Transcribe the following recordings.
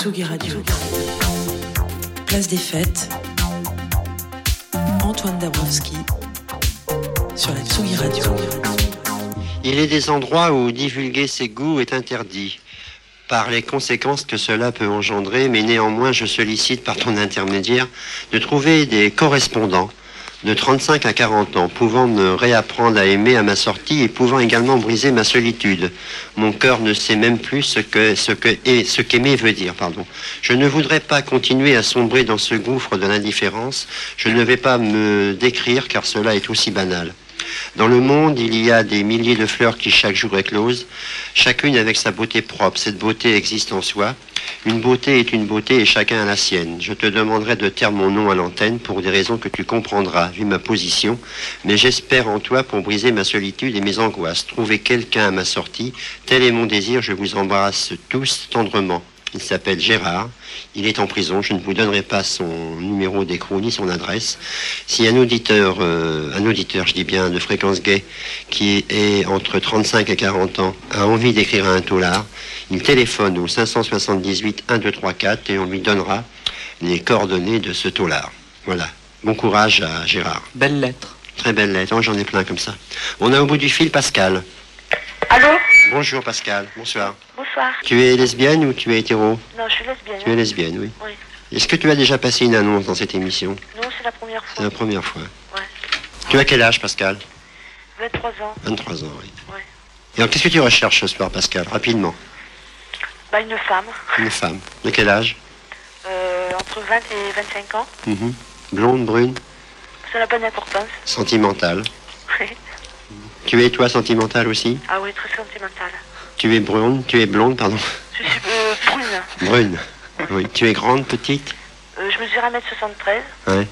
Tsugi Radio. Place des fêtes. Antoine Dabrowski sur la Tsugi Radio. Il est des endroits où divulguer ses goûts est interdit, par les conséquences que cela peut engendrer, mais néanmoins je sollicite par ton intermédiaire de trouver des correspondants de 35 à 40 ans, pouvant me réapprendre à aimer à ma sortie et pouvant également briser ma solitude. Mon cœur ne sait même plus ce que ce qu'aimer veut dire, pardon. Je ne voudrais pas continuer à sombrer dans ce gouffre de l'indifférence. Je ne vais pas me décrire car cela est aussi banal. Dans le monde, il y a des milliers de fleurs qui chaque jour éclosent, chacune avec sa beauté propre. Cette beauté existe en soi. Une beauté est une beauté et chacun a la sienne. Je te demanderai de taire mon nom à l'antenne pour des raisons que tu comprendras, vu ma position, mais j'espère en toi pour briser ma solitude et mes angoisses. Trouver quelqu'un à ma sortie, tel est mon désir, je vous embrasse tous tendrement. Il s'appelle Gérard, il est en prison, je ne vous donnerai pas son numéro d'écrou ni son adresse. Si un auditeur, euh, un auditeur, je dis bien, de fréquence gay, qui est entre 35 et 40 ans, a envie d'écrire à un taulard, il téléphone au 578 1234 et on lui donnera les coordonnées de ce taulard. Voilà. Bon courage à Gérard. Belle lettre. Très belle lettre, Oh, j'en ai plein comme ça. On a au bout du fil Pascal. Allô Bonjour Pascal, bonsoir. Bonsoir. Tu es lesbienne ou tu es hétéro Non, je suis lesbienne. Tu es lesbienne, oui. Oui. Est-ce que tu as déjà passé une annonce dans cette émission Non, c'est la première C'est fois. la première fois. Ouais. Tu as quel âge Pascal 23 ans. 23 ans, oui. Ouais. Et alors qu'est-ce que tu recherches ce soir Pascal Rapidement. Bah, une femme. Une femme. De quel âge Euh, entre 20 et 25 ans. Mhm. Blonde, brune, Ça n'a pas d'importance. sentimentale. Oui. Tu es toi sentimentale aussi? Ah oui, très sentimentale. Tu es brune, tu es blonde, pardon. Je suis euh, brune. Brune. Oui. Tu es grande, petite? Euh, je mesure 1m73. Ouais.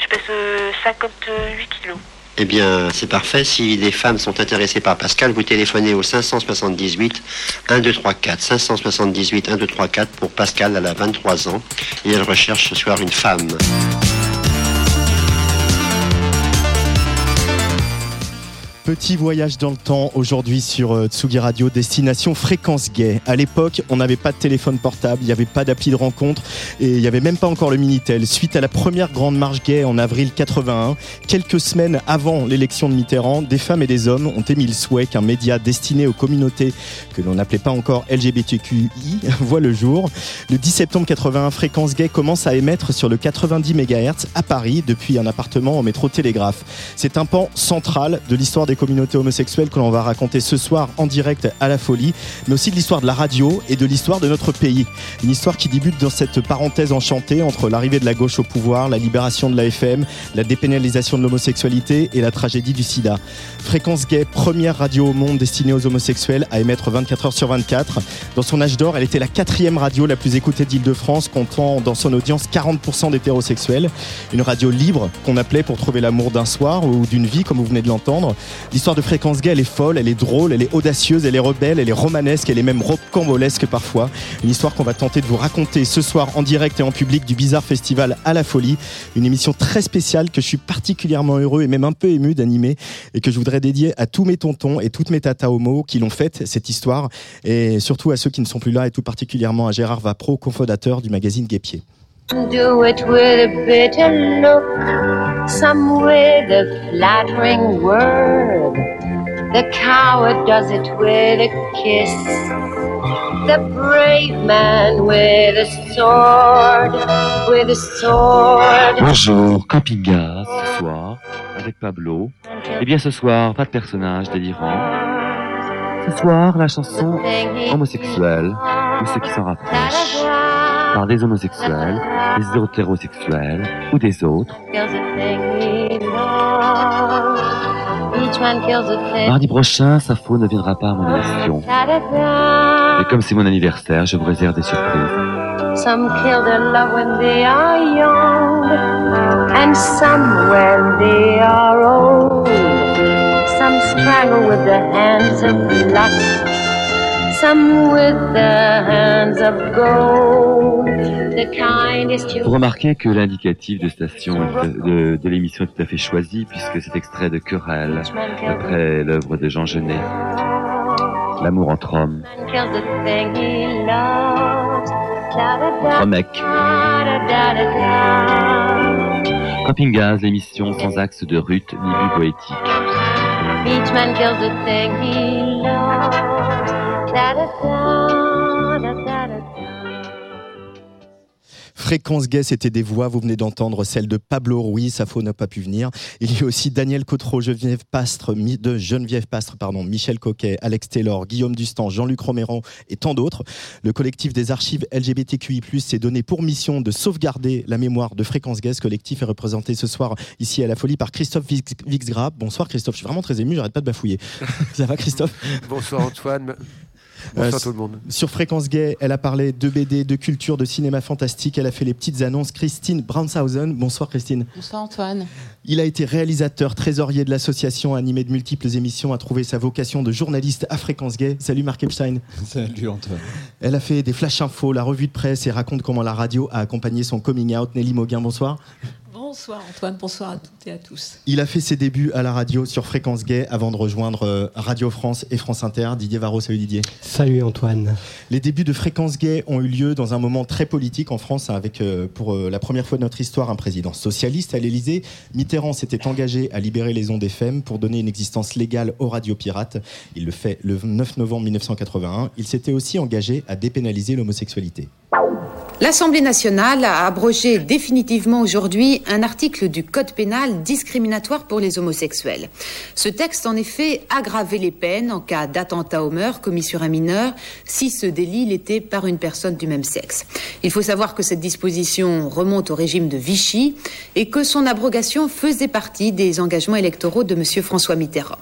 Je pèse euh, 58 kilos. Eh bien, c'est parfait. Si les femmes sont intéressées par Pascal, vous téléphonez au 578 1234. 578 1234 pour Pascal, elle a 23 ans et elle recherche ce soir une femme. Petit voyage dans le temps aujourd'hui sur euh, Tsugi Radio, destination fréquence gay. À l'époque, on n'avait pas de téléphone portable, il n'y avait pas d'appli de rencontre et il n'y avait même pas encore le Minitel. Suite à la première grande marche gay en avril 81, quelques semaines avant l'élection de Mitterrand, des femmes et des hommes ont émis le souhait qu'un média destiné aux communautés que l'on n'appelait pas encore LGBTQI voit le jour. Le 10 septembre 81, Fréquence Gay commence à émettre sur le 90 MHz à Paris depuis un appartement au métro Télégraphe. C'est un pan central de l'histoire des communautés homosexuelles que l'on va raconter ce soir en direct à la folie, mais aussi de l'histoire de la radio et de l'histoire de notre pays. Une histoire qui débute dans cette parenthèse enchantée entre l'arrivée de la gauche au pouvoir, la libération de la FM, la dépénalisation de l'homosexualité et la tragédie du sida. Fréquence Gay, première radio au monde destinée aux homosexuels à émettre 24 heures sur 24. Dans son âge d'or, elle était la quatrième radio la plus écoutée d'Île-de-France, comptant dans son audience 40% d'hétérosexuels. Une radio libre qu'on appelait pour trouver l'amour d'un soir ou d'une vie, comme vous venez de l'entendre. L'histoire de Fréquence Gay, elle est folle, elle est drôle, elle est audacieuse, elle est rebelle, elle est romanesque, elle est même rocambolesque parfois. Une histoire qu'on va tenter de vous raconter ce soir en direct et en public du Bizarre Festival à la Folie. Une émission très spéciale que je suis particulièrement heureux et même un peu ému d'animer et que je voudrais dédier à tous mes tontons et toutes mes tatas homo qui l'ont faite, cette histoire, et surtout à ceux qui ne sont plus là et tout particulièrement à Gérard Vapro, cofondateur du magazine Guépier. Do it with a bitter look, some with a flattering word. The coward does it with a kiss, the brave man with a sword, with a sword. Bonjour, camping-gaz ce soir avec Pablo. Eh bien ce soir, pas de personnage délirant. Ce soir, la chanson homosexuelle ou ceux qui s'en rapprochent par des homosexuels, des hétérosexuels ou des autres. Mardi prochain, Safo ne viendra pas à mon émission. Et comme c'est mon anniversaire, je vous réserve des surprises. Some kill their love when they are young, and some when they are old. Some strangle with the hands of lust, Vous remarquez que l'indicatif de station de, de l'émission est tout à fait choisi, puisque c'est extrait de Querelle, après l'œuvre de Jean Genet, L'amour entre hommes. Remec, Ta-da-da-da. Camping Gaz, l'émission sans axe de Ruth ni but poétique. Each man kills the thing he loves. Fréquence Gay, c'était des voix, vous venez d'entendre celle de Pablo Ruiz, Safo n'a pas pu venir. Il y a aussi Daniel Cotreau, Geneviève Pastre, de Michel Coquet, Alex Taylor, Guillaume Dustan, Jean-Luc Roméran et tant d'autres. Le collectif des archives LGBTQI+, s'est donné pour mission de sauvegarder la mémoire de Fréquence Gay. Ce collectif est représenté ce soir ici à la Folie par Christophe Vix- Vixgrab. Bonsoir Christophe, je suis vraiment très ému, j'arrête pas de bafouiller. Ça va Christophe? Bonsoir Antoine. Euh, Bonsoir tout le monde. Sur Fréquence Gay, elle a parlé de BD, de culture, de cinéma fantastique. Elle a fait les petites annonces. Christine Brownshausen. Bonsoir Christine. Bonsoir Antoine. Il a été réalisateur, trésorier de l'association, animé de multiples émissions, a trouvé sa vocation de journaliste à Fréquence Gay. Salut Marc Epstein. Salut Antoine. Elle a fait des flash infos, la revue de presse et raconte comment la radio a accompagné son coming out. Nelly Moguin, bonsoir. Bonsoir Antoine, bonsoir à toutes et à tous. Il a fait ses débuts à la radio sur Fréquence Gay avant de rejoindre euh, Radio France et France Inter. Didier Varro, salut Didier. Salut Antoine. Les débuts de Fréquence Gay ont eu lieu dans un moment très politique en France, hein, avec euh, pour euh, la première fois de notre histoire un président socialiste à l'Élysée. Mitterrand s'était engagé à libérer les ondes FM pour donner une existence légale aux radios pirates. Il le fait le 9 novembre 1981. Il s'était aussi engagé à dépénaliser l'homosexualité. L'Assemblée nationale a abrogé définitivement aujourd'hui un article du Code pénal discriminatoire pour les homosexuels. Ce texte, en effet, aggravait les peines en cas d'attentat au meurtre commis sur un mineur si ce délit l'était par une personne du même sexe. Il faut savoir que cette disposition remonte au régime de Vichy et que son abrogation faisait partie des engagements électoraux de M. François Mitterrand.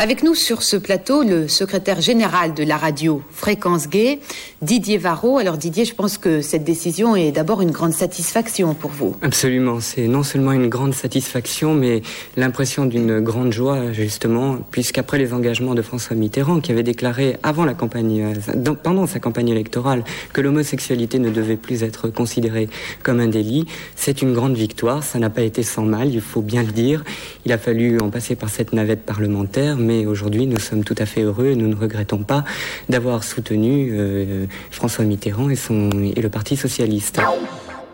Avec nous sur ce plateau, le secrétaire général de la radio Fréquence Gay, Didier Varro. Alors Didier, je pense que cette décision est d'abord une grande satisfaction pour vous. Absolument, c'est non seulement une grande satisfaction, mais l'impression d'une grande joie, justement, puisqu'après les engagements de François Mitterrand, qui avait déclaré avant la campagne, euh, pendant sa campagne électorale, que l'homosexualité ne devait plus être considérée comme un délit, c'est une grande victoire. Ça n'a pas été sans mal, il faut bien le dire. Il a fallu en passer par cette navette parlementaire, mais aujourd'hui, nous sommes tout à fait heureux et nous ne regrettons pas d'avoir soutenu euh, François Mitterrand et, son, et le Parti socialiste.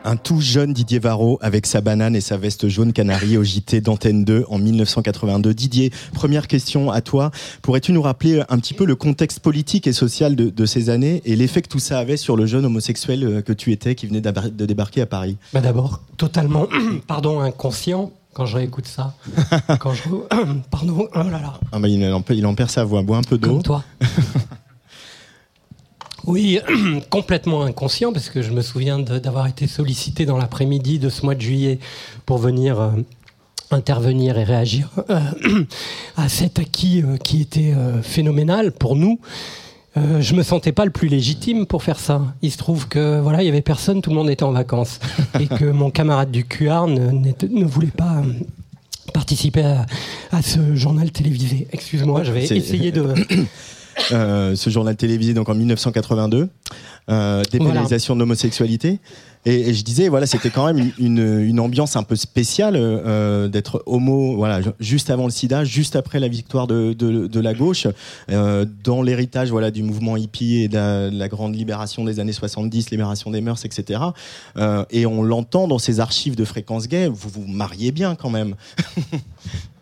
Un tout jeune Didier Varro avec sa banane et sa veste jaune canari au JT d'Antenne 2 en 1982. Didier, première question à toi. Pourrais-tu nous rappeler un petit peu le contexte politique et social de, de ces années et l'effet que tout ça avait sur le jeune homosexuel euh, que tu étais qui venait de débarquer à Paris? Bah D'abord, totalement, pardon, inconscient quand je réécoute ça. quand je... Pardon, oh là là. ah bah, il, en, peut- il en perd sa voix, bois un peu d'eau. Comme toi. Oui, complètement inconscient, parce que je me souviens d'avoir été sollicité dans l'après-midi de ce mois de juillet pour venir euh, intervenir et réagir euh, à cet acquis euh, qui était phénoménal pour nous. Euh, je me sentais pas le plus légitime pour faire ça. Il se trouve que voilà, il y avait personne, tout le monde était en vacances, et que mon camarade du QR ne, voulait pas participer à, à ce journal télévisé. Excuse-moi, je vais essayer de. Euh, ce journal télévisé donc en 1982, euh, dépénalisation de l'homosexualité. Et, et je disais, voilà, c'était quand même une, ambiance un peu spéciale euh, d'être homo, voilà, ju- juste avant le SIDA, juste après la victoire de, de, de la gauche, euh, dans l'héritage, voilà, du mouvement hippie et de la, de la grande libération des années 70, libération des mœurs, etc. Euh, et on l'entend dans ces archives de fréquence gay. Vous vous mariez bien quand même.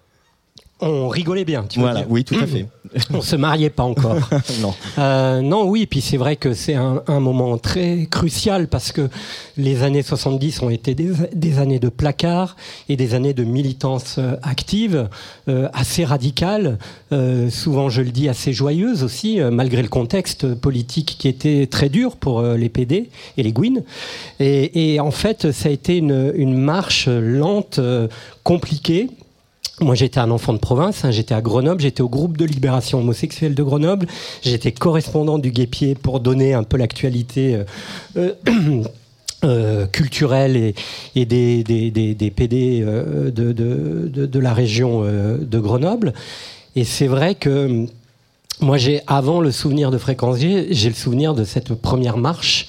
On rigolait bien, tu veux Voilà, oui, tout à fait. On se mariait pas encore. non. Euh, non, oui, puis c'est vrai que c'est un, un moment très crucial parce que les années 70 ont été des, des années de placard et des années de militance euh, active, euh, assez radicale, euh, souvent je le dis assez joyeuse aussi, euh, malgré le contexte politique qui était très dur pour euh, les PD et les Gwyn. Et, et en fait, ça a été une, une marche lente, euh, compliquée moi, j'étais un enfant de province, hein, j'étais à Grenoble, j'étais au groupe de libération homosexuelle de Grenoble, j'étais correspondant du Guépier pour donner un peu l'actualité euh, euh, euh, culturelle et, des, PD de, la région de Grenoble. Et c'est vrai que moi, j'ai avant le souvenir de Fréquence j'ai le souvenir de cette première marche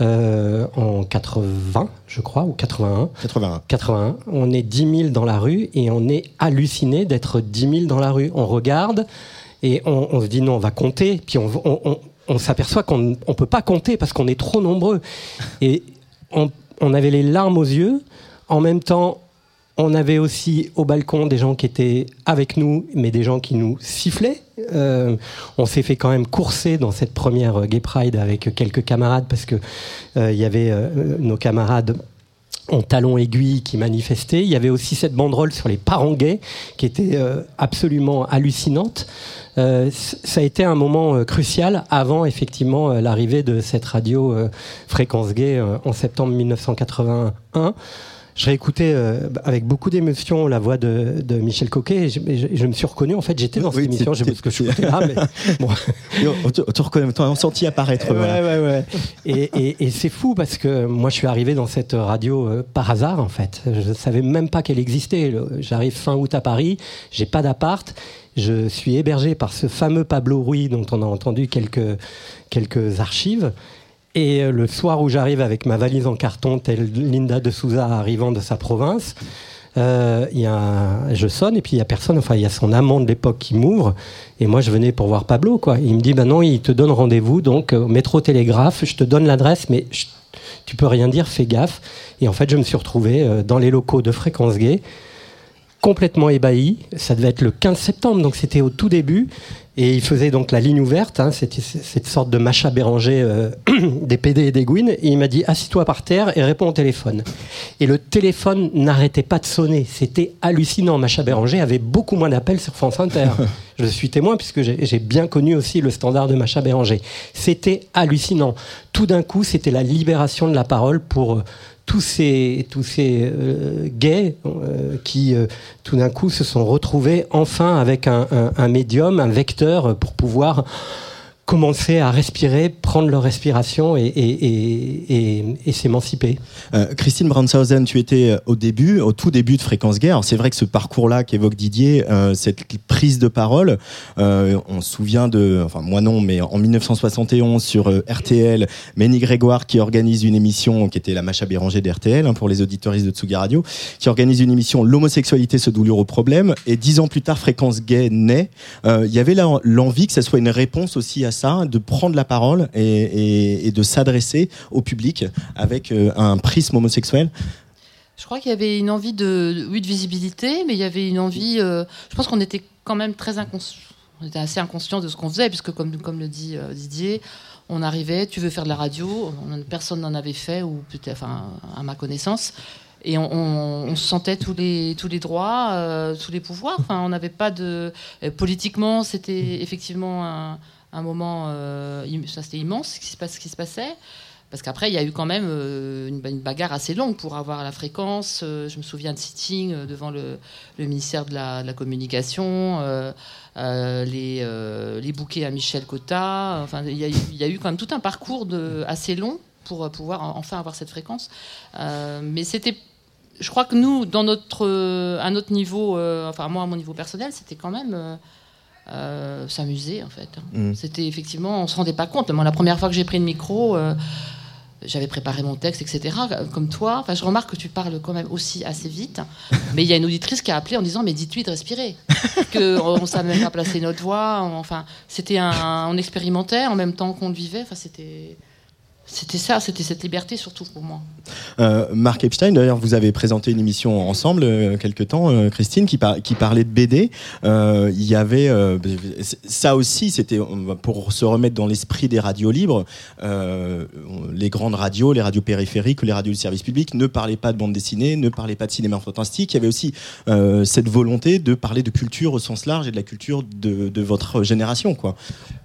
euh, en 80, je crois, ou 81. 81. 81. On est 10 000 dans la rue et on est halluciné d'être 10 000 dans la rue. On regarde et on, on se dit non, on va compter. Puis on, on, s'aperçoit qu'on ne peut pas compter parce qu'on est trop nombreux. Et on avait les larmes aux yeux. En même temps, on avait aussi au balcon des gens qui étaient avec nous, mais des gens qui nous sifflaient. Euh, on s'est fait quand même courser dans cette première euh, Gay Pride avec quelques camarades parce que euh, il y avait nos camarades en talons aiguilles qui manifestaient. Il y avait aussi cette banderole sur les parents gays qui était absolument hallucinante. Ça a été un moment crucial avant effectivement l'arrivée de cette radio Fréquence Gay en septembre 1981. Je réécoutais euh, avec beaucoup d'émotion la voix de, de Michel Coquet et je, et je- je me suis reconnu. En fait, j'étais dans cette émission. Je sais pas ce que je écoutais là, mais bon. on te, on te reconnaît, on a senti apparaître. Ouais, voilà. ouais, ouais. Et, et- et c'est fou parce que moi, je suis arrivé dans cette radio euh, par hasard, en fait. Je ne savais même pas qu'elle existait. J'arrive fin août à Paris, j'ai pas d'appart. Je suis hébergé par ce fameux Pablo Ruiz dont on a entendu quelques, quelques archives. Et euh, le soir où j'arrive avec ma valise en carton, telle Linda de Souza arrivant de sa province, euh, y a je sonne et puis il y a personne. Enfin, il y a son amant de l'époque qui m'ouvre. Et moi, je venais pour voir Pablo, quoi. Il me dit, bah non, il te donne rendez-vous, donc euh, métro télégraphe. Je te donne l'adresse, mais tu peux rien dire, fais gaffe. Et en fait, je me suis retrouvé euh, dans les locaux de Fréquence Gay, complètement ébahi. Ça devait être le 15 septembre, donc c'était au tout début. Et il faisait donc la ligne ouverte, hein, cette sorte de Macha Béranger euh, des PD et des Gouines. Et il m'a dit Assis-toi par terre et réponds au téléphone. Et le téléphone n'arrêtait pas de sonner. C'était hallucinant. Macha Béranger avait beaucoup moins d'appels sur France Inter. Je suis témoin puisque j'ai j'ai bien connu aussi le standard de Macha Béranger. C'était hallucinant. Tout d'un coup, c'était la libération de la parole pour euh, tous ces, tous ces euh, gays euh, qui, euh, tout d'un coup, se sont retrouvés enfin avec un, un- un médium, un vecteur pour pouvoir commencer à respirer, prendre leur respiration et, s'émanciper. Euh, Christine Brandshausen, tu étais euh, au début, au tout début de Fréquence Gay. Alors c'est vrai que ce parcours-là qu'évoque Didier, euh, cette prise de parole, on se souvient de, enfin moi non, mais en 1971 sur RTL, Ménie Grégoire qui organise une émission qui était la Macha Béranger d'RTL hein, pour les auditoristes de Tsugi Radio, qui organise une émission L'homosexualité ce douloureux problème. Et dix ans plus tard, Fréquence Gay naît. Il y avait l'envie que ça soit une réponse aussi à ça, de prendre la parole et, de s'adresser au public avec euh, un prisme homosexuel. Je crois qu'il y avait une envie de, oui, de visibilité, mais il y avait une envie. euh, je pense qu'on était quand même très inconscient. On était assez inconscient de ce qu'on faisait, puisque comme, comme le dit euh, Didier, on arrivait, tu veux faire de la radio, on- personne n'en avait fait, ou enfin, à ma connaissance. Et on, se sentait tous les, tous les droits, tous les pouvoirs. Enfin, on n'avait pas de. politiquement, c'était effectivement un, un moment. euh, ça, c'était immense ce qui se, passait. Parce qu'après, il y a eu quand même euh, une, bagarre assez longue pour avoir la fréquence. Euh, je me souviens de sitting devant le, ministère de la, Communication, les, bouquets à Michel Cotta. Enfin, il y, a eu- quand même tout un parcours assez long pour pouvoir en- enfin avoir cette fréquence. Mais c'était. Je crois que nous, dans notre, à notre niveau, enfin moi à mon niveau personnel, c'était quand même euh, s'amuser en fait. Mm. C'était effectivement, on se rendait pas compte. Moi, la première fois que j'ai pris le micro, euh, j'avais préparé mon texte, etc. Comme toi, enfin, je remarque que tu parles quand même aussi assez vite. Mais il y a une auditrice qui a appelé en disant mais dites-lui de respirer, que on ne savait même pas placer notre voix. Enfin, c'était un, on expérimentait en même temps qu'on le vivait. Enfin, c'était c'était ça, c'était cette liberté surtout pour moi. Euh, Marc Epstein, d'ailleurs, vous avez présenté une émission ensemble euh, quelque temps, euh, Christine, qui, par- qui parlait de BD. Euh, Il y avait ça aussi, c'était pour se remettre dans l'esprit des radios libres. les grandes radios, les radios périphériques les radios du service public ne parlaient pas de bande dessinée, ne parlaient pas de cinéma fantastique. Il y avait aussi cette volonté de parler de culture au sens large et de la culture de, de votre génération, quoi.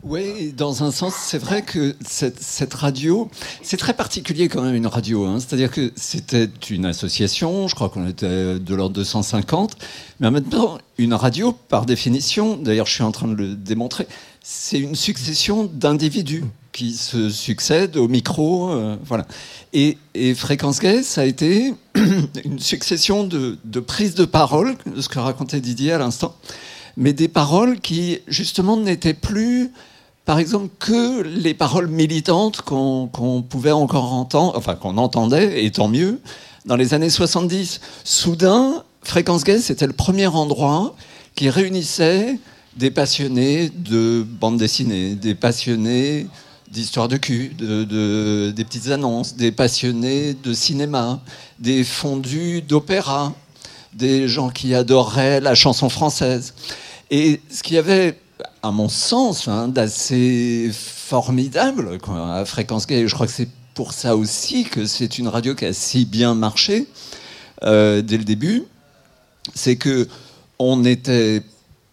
Oui, dans un sens, c'est vrai que cette, radio, c'est très particulier quand même une radio. Hein. C'est-à-dire que c'était une association, je crois qu'on était de l'ordre de 150, mais temps, une radio, par définition, d'ailleurs je suis en train de le démontrer, c'est une succession d'individus qui se succèdent au micro. euh, voilà. Et, et Fréquence Gay, ça a été une succession de, de prises de parole, ce que racontait Didier à l'instant, mais des paroles qui, justement, n'étaient plus, par exemple, que les paroles militantes qu'on pouvait encore entendre, enfin qu'on entendait, et tant mieux, dans les années 70. Soudain, Fréquence Gay, c'était le premier endroit qui réunissait des passionnés de bande dessinée, des passionnés d'histoire de cul, de, de- des petites annonces, des passionnés de cinéma, des fondus d'opéra, des gens qui adoraient la chanson française. Et ce qu'il y avait, à mon sens, hein, d'assez formidable quoi, à Fréquence Gay, je crois que c'est pour ça aussi que c'est une radio qui a si bien marché euh, dès le début, c'est que on était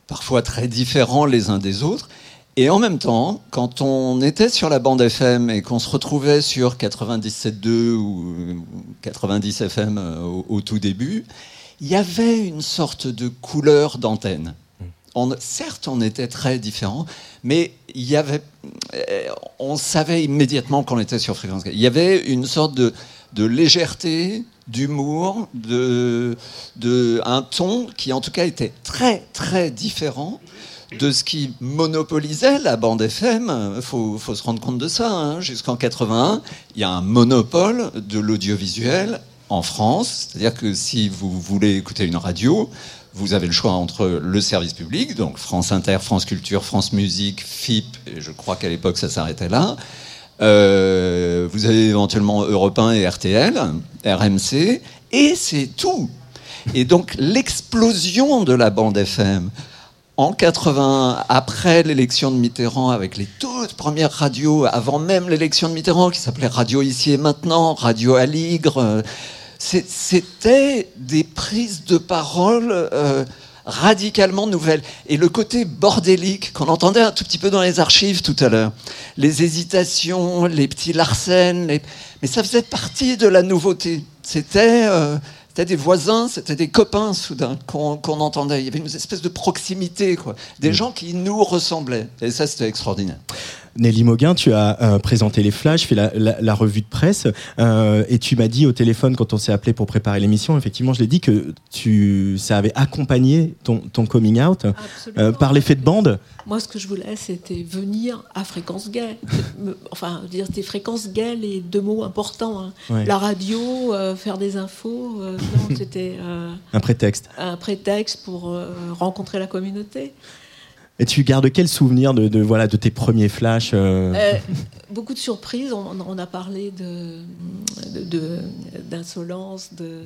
parfois très différents les uns des autres. Et en même temps, quand on était sur la bande FM et qu'on se retrouvait sur 97.2 ou 90 FM euh, au tout début, il y avait une sorte de couleur d'antenne. On- certes, on était très différents, mais il y avait, euh, on savait immédiatement qu'on était sur Fréquence. Il y avait une sorte de, légèreté, d'humour, de, un ton qui en tout cas était très très différent de ce qui monopolisait la bande FM. Il faut, faut se rendre compte de ça. hein. Jusqu'en 81, il y a un monopole de l'audiovisuel en France. C'est-à-dire que si vous voulez écouter une radio, vous avez le choix entre le service public, donc France Inter, France Culture, France Musique, FIP, et je crois qu'à l'époque ça s'arrêtait là. Euh, vous avez éventuellement Europe 1 et RTL, RMC, et c'est tout. Et donc l'explosion de la bande FM en 80, après l'élection de Mitterrand, avec les toutes premières radios, avant même l'élection de Mitterrand, qui s'appelait Radio Ici et Maintenant, Radio Aligre, euh, c'était des prises de parole euh, radicalement nouvelles. Et le côté bordélique qu'on entendait un tout petit peu dans les archives tout à l'heure, les hésitations, les petits larcènes, les- mais ça faisait partie de la nouveauté. C'était euh, c'était des voisins, c'était des copains soudain qu'on entendait. Il y avait une espèce de proximité, quoi. Des gens qui nous ressemblaient. Et ça, c'était extraordinaire. Nelly Mauguin, tu as euh, présenté les flashs, fait la, la- la revue de presse, euh, et tu m'as dit au téléphone quand on s'est appelé pour préparer l'émission, effectivement, je l'ai dit que tu, ça avait accompagné ton, ton coming out euh, par l'effet de bande. Moi, ce que je voulais, c'était venir à Fréquence Gay. Enfin, dire c'était Fréquence Gay, les deux mots importants. hein. Ouais. La radio, faire des infos. c'était Un prétexte. un prétexte pour rencontrer la communauté. Et tu gardes quel souvenir de, voilà, de tes premiers flashs euh, Euh, beaucoup de surprises. On, a parlé d'insolence, de,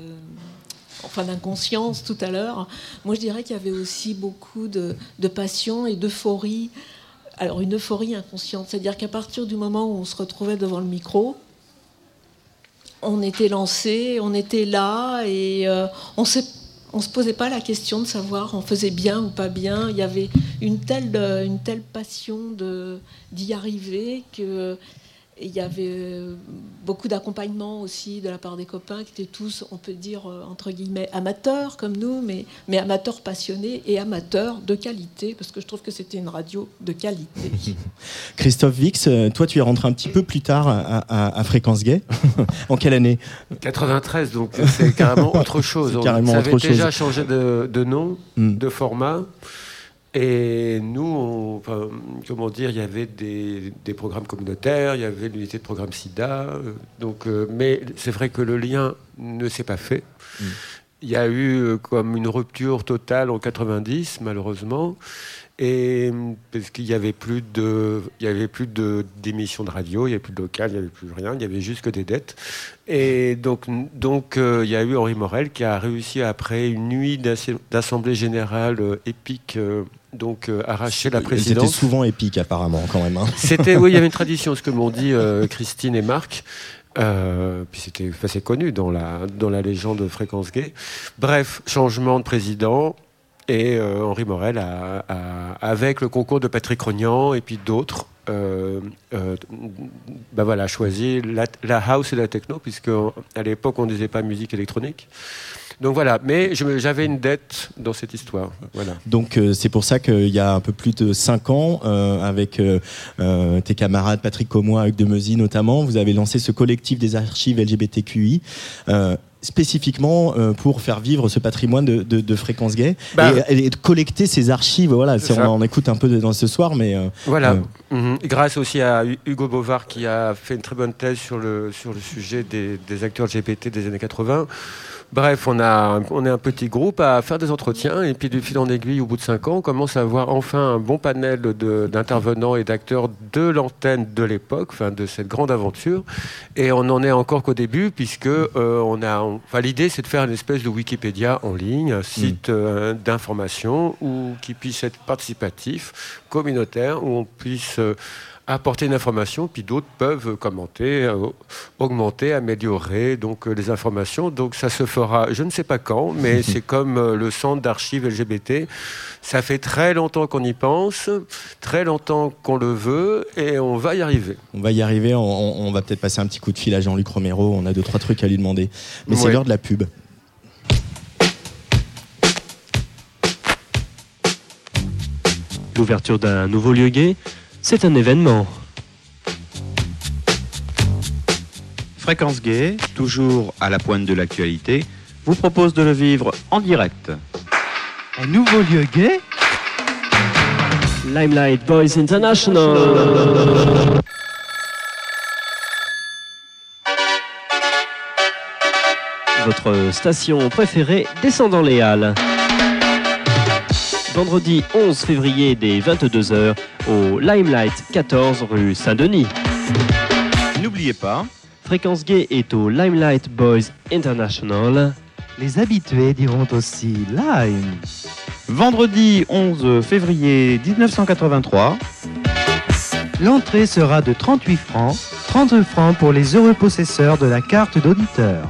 enfin d'inconscience tout à l'heure. Moi, je dirais qu'il y avait aussi beaucoup de, de passion et d'euphorie. Alors, une euphorie inconsciente, c'est-à-dire qu'à partir du moment où on se retrouvait devant le micro, on était lancé, on était là et euh, on s'est on se posait pas la question de savoir on faisait bien ou pas bien. Il y avait une telle, euh, une telle passion d'y arriver que il y avait euh, beaucoup d'accompagnement aussi de la part des copains qui étaient tous, on peut dire, euh, entre guillemets, amateurs comme nous, mais, mais amateurs passionnés et amateurs de qualité, parce que je trouve que c'était une radio de qualité. Christophe Vix, euh, toi tu es rentré un petit peu plus tard à, à- à Fréquence Gay. en quelle année? 93, donc c'est carrément autre chose. Carrément ça avait autre déjà chose. changé de, de nom, Mm. de format. Et nous, on- enfin, comment dire, il y avait des, des programmes communautaires, il y avait l'unité de programme SIDA. euh, Donc, euh, mais c'est vrai que le lien ne s'est pas fait. Mm. Il y a eu euh, comme une rupture totale en 90, malheureusement. Et parce qu'il y avait plus de, il y avait plus de d'émissions de radio, il y avait plus de local, il y avait plus rien, il y avait juste que des dettes. Et donc, donc euh, il y a eu Henri Morel qui a réussi après une nuit d'assem- d'assemblée générale euh, épique, donc euh, arracher la C'était présidence. souvent épique apparemment quand même. hein. C'était, oui, il y avait une tradition, ce que m'ont dit euh, Christine et Marc. Euh, puis c'était c'est connu dans la, dans la légende de Fréquence Gay. Bref, changement de président. Et euh, Henri Morel, a, a- avec le concours de Patrick Rognan et puis d'autres, euh, bah voilà, a choisi la, la house et la techno, puisque à l'époque on ne disait pas musique électronique. Donc voilà, mais j'avais une dette dans cette histoire. Voilà. Donc euh, c'est pour ça qu'il y a un peu plus de 5 ans, euh, avec euh, tes camarades Patrick Comois, Hugues de Meusy notamment, vous avez lancé ce collectif des archives LGBTQI. spécifiquement pour faire vivre ce patrimoine de, de, de fréquence gay Bah, et, et de collecter ces archives voilà on en écoute un peu dans ce soir mais Voilà. euh, Mhm. Grâce aussi à Hu- Hugo Bovard qui a fait une très bonne thèse sur le, sur le sujet des, des acteurs LGBT des années 80. Bref, on, a, on est un petit groupe à faire des entretiens et puis du fil en aiguille, au bout de cinq ans, on commence à avoir enfin un bon panel d'intervenants et d'acteurs de l'antenne de l'époque, enfin de cette grande aventure. Et on n'en est encore qu'au début puisque euh, on a, enfin, l'idée c'est de faire une espèce de Wikipédia en ligne, un site euh, d'information où qui puisse être participatif, communautaire, où on puisse euh, apporter une information, puis d'autres peuvent commenter, euh, augmenter, améliorer donc euh, les informations. Donc ça se fera, je ne sais pas quand, mais c'est comme euh, le centre d'archives LGBT. Ça fait très longtemps qu'on y pense, très longtemps qu'on le veut, et on va y arriver. on va y arriver on, on- on va peut-être passer un petit coup de fil à Jean-Luc Romero on a deux trois trucs à lui demander mais c'est l'heure de la pub L'ouverture d'un nouveau lieu gay, c'est un événement. Fréquence Gay, toujours à la pointe de l'actualité, vous propose de le vivre en direct. Un nouveau lieu gay Limelight Boys International. Votre station préférée descendant les Halles. Vendredi 11 février dès 22h au Limelight 14 rue Saint-Denis. N'oubliez pas, Fréquence Gay est au Limelight Boys International. Les habitués diront aussi Lime. vendredi 11 février 1983, L'entrée sera de 38 francs, 30 francs pour les heureux possesseurs de la carte d'auditeur.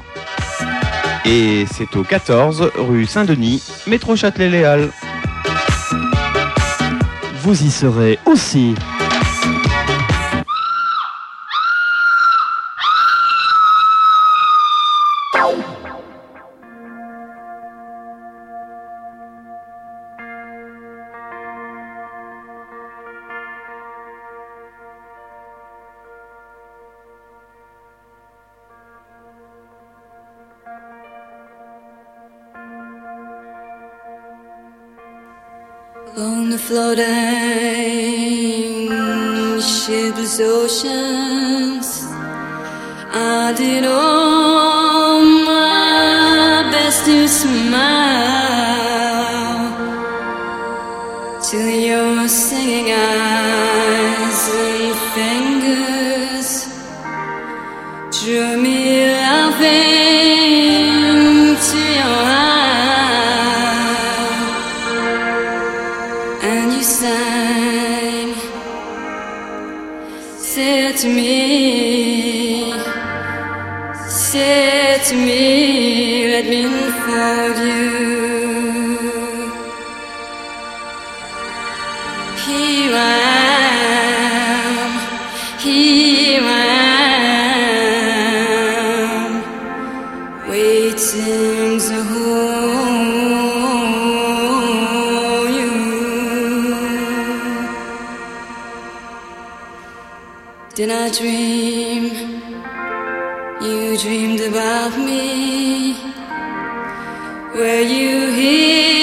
et c'est au 14 rue Saint-Denis, métro Châtelet-Léal. Vous y serez aussi. 就像 dream? You dreamed about me. Were you here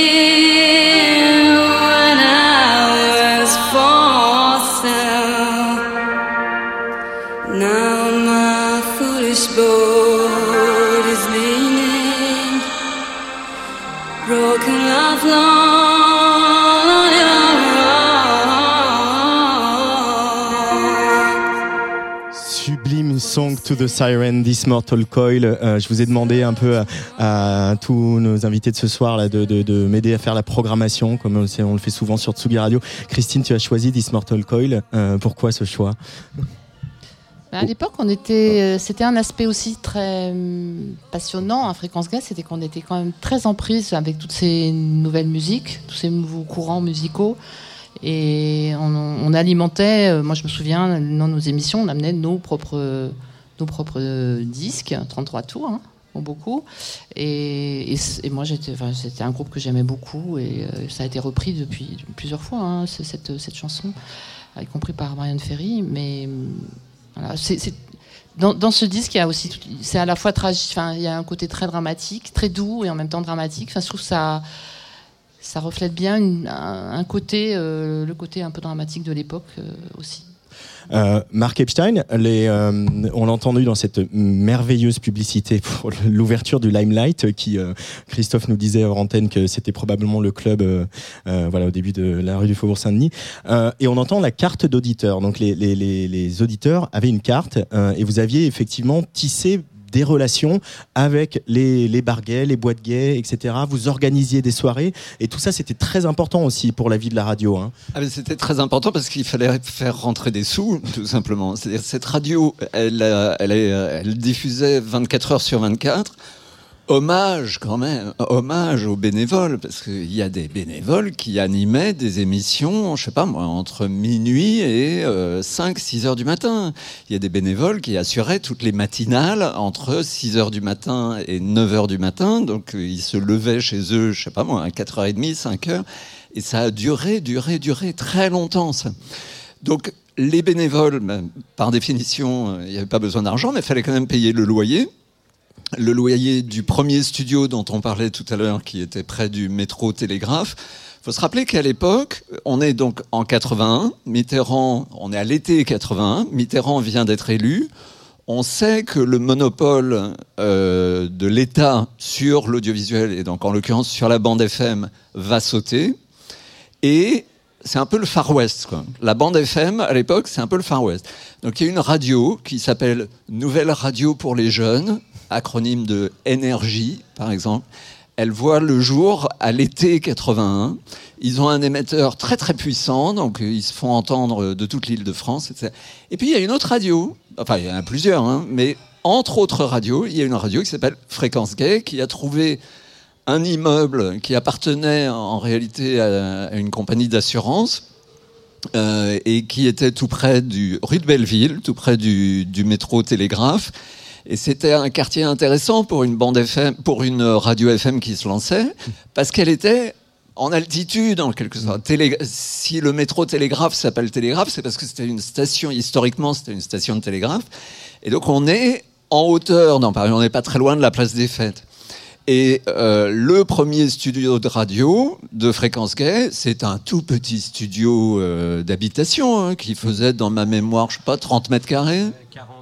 to the siren, This Mortal Coil. Euh, je vous ai demandé un peu à, tous nos invités de ce soir là, de, de- de m'aider à faire la programmation, comme on, le fait souvent sur Tsugi Radio. Christine, tu as choisi This Mortal Coil. Euh, pourquoi ce choix? À l'époque, on était, euh, c'était un aspect aussi très hum, passionnant à Fréquence Gaz, c'était qu'on était quand même très en prise avec toutes ces nouvelles musiques, tous ces nouveaux courants musicaux. Et on, alimentait, moi je me souviens, dans nos émissions, on amenait nos propres, nos propres euh, disques, 33 tours, hein, beaucoup. Et, et moi, c'était un groupe que j'aimais beaucoup et euh, ça a été repris depuis plusieurs fois, hein, ce- cette, cette chanson, y compris par Marianne Ferry. Mais hum, voilà, c'est, dans, dans ce disque, il y a aussi, c'est à la fois tragique, enfin, il y a un côté très dramatique, très doux et en même temps dramatique. Enfin, je trouve ça, ça reflète bien un, côté, euh, le côté un peu dramatique de l'époque euh, aussi. Euh, Mark Epstein, euh, on l'a entendu dans cette merveilleuse publicité pour l'ouverture du Limelight, euh, qui Christophe nous disait hors antenne que c'était probablement le club, voilà, au début de la rue du Faubourg Saint-Denis. Et on entend la carte d'auditeur. Donc les, auditeurs avaient une carte et vous aviez effectivement tissé des relations avec les, les les boîtes gays, etc. Vous organisiez des soirées et tout ça, c'était très important aussi pour la vie de la radio. Hein. Ah, C'était très important parce qu'il fallait faire rentrer des sous, tout simplement. C'est-à-dire cette radio, elle, elle, elle diffusait 24 heures sur 24. Hommage quand même, hommage aux bénévoles, parce qu'il y a des bénévoles qui animaient des émissions, je sais pas moi, entre minuit et 5-6 heures du matin. Il y a des bénévoles qui assuraient toutes les matinales entre 6 heures du matin et 9 heures du matin, donc euh, ils se levaient chez eux, je sais pas moi, à 4h30, 5 heures, et ça a duré, duré, duré très longtemps ça. Donc les bénévoles, ben, par définition, euh, il n'y avait pas besoin d'argent, mais il fallait quand même payer le loyer. Le loyer du premier studio dont on parlait tout à l'heure, qui était près du métro Télégraphe. Il faut se rappeler qu'à l'époque, on est donc en 81, Mitterrand, on est à l'été 81, Mitterrand vient d'être élu. On sait que le monopole euh, de l'État sur l'audiovisuel, et donc en l'occurrence sur la bande FM, va sauter. Et c'est un peu le Far West. La bande FM, à l'époque, c'est un peu le Far West. Donc il y a une radio qui s'appelle Nouvelle Radio pour les jeunes, acronyme de NRJ, par exemple. Elle voit le jour à l'été 81. Ils ont un émetteur très très puissant, donc euh, ils se font entendre de toute l'île de France. Etc. Et puis il y a une autre radio, enfin il y en a plusieurs, hein, mais entre autres radios, il y a une radio qui s'appelle Fréquence Gay, qui a trouvé un immeuble qui appartenait en réalité à, une compagnie d'assurance euh, et qui était tout près du rue de Belleville, tout près du métro Télégraphe. Et c'était un quartier intéressant pour une une radio FM qui se lançait, parce qu'elle était en altitude en quelque sorte. Si le métro Télégraphe s'appelle Télégraphe, c'est parce que c'était une station, historiquement, c'était une station de télégraphe. Et donc on est en hauteur dans Paris, on n'est pas très loin de la place des fêtes. Et euh, le premier studio de radio de Fréquence Gay, c'est un tout petit studio euh, d'habitation hein, qui faisait, dans ma mémoire, je sais pas, 30 mètres carrés. 40,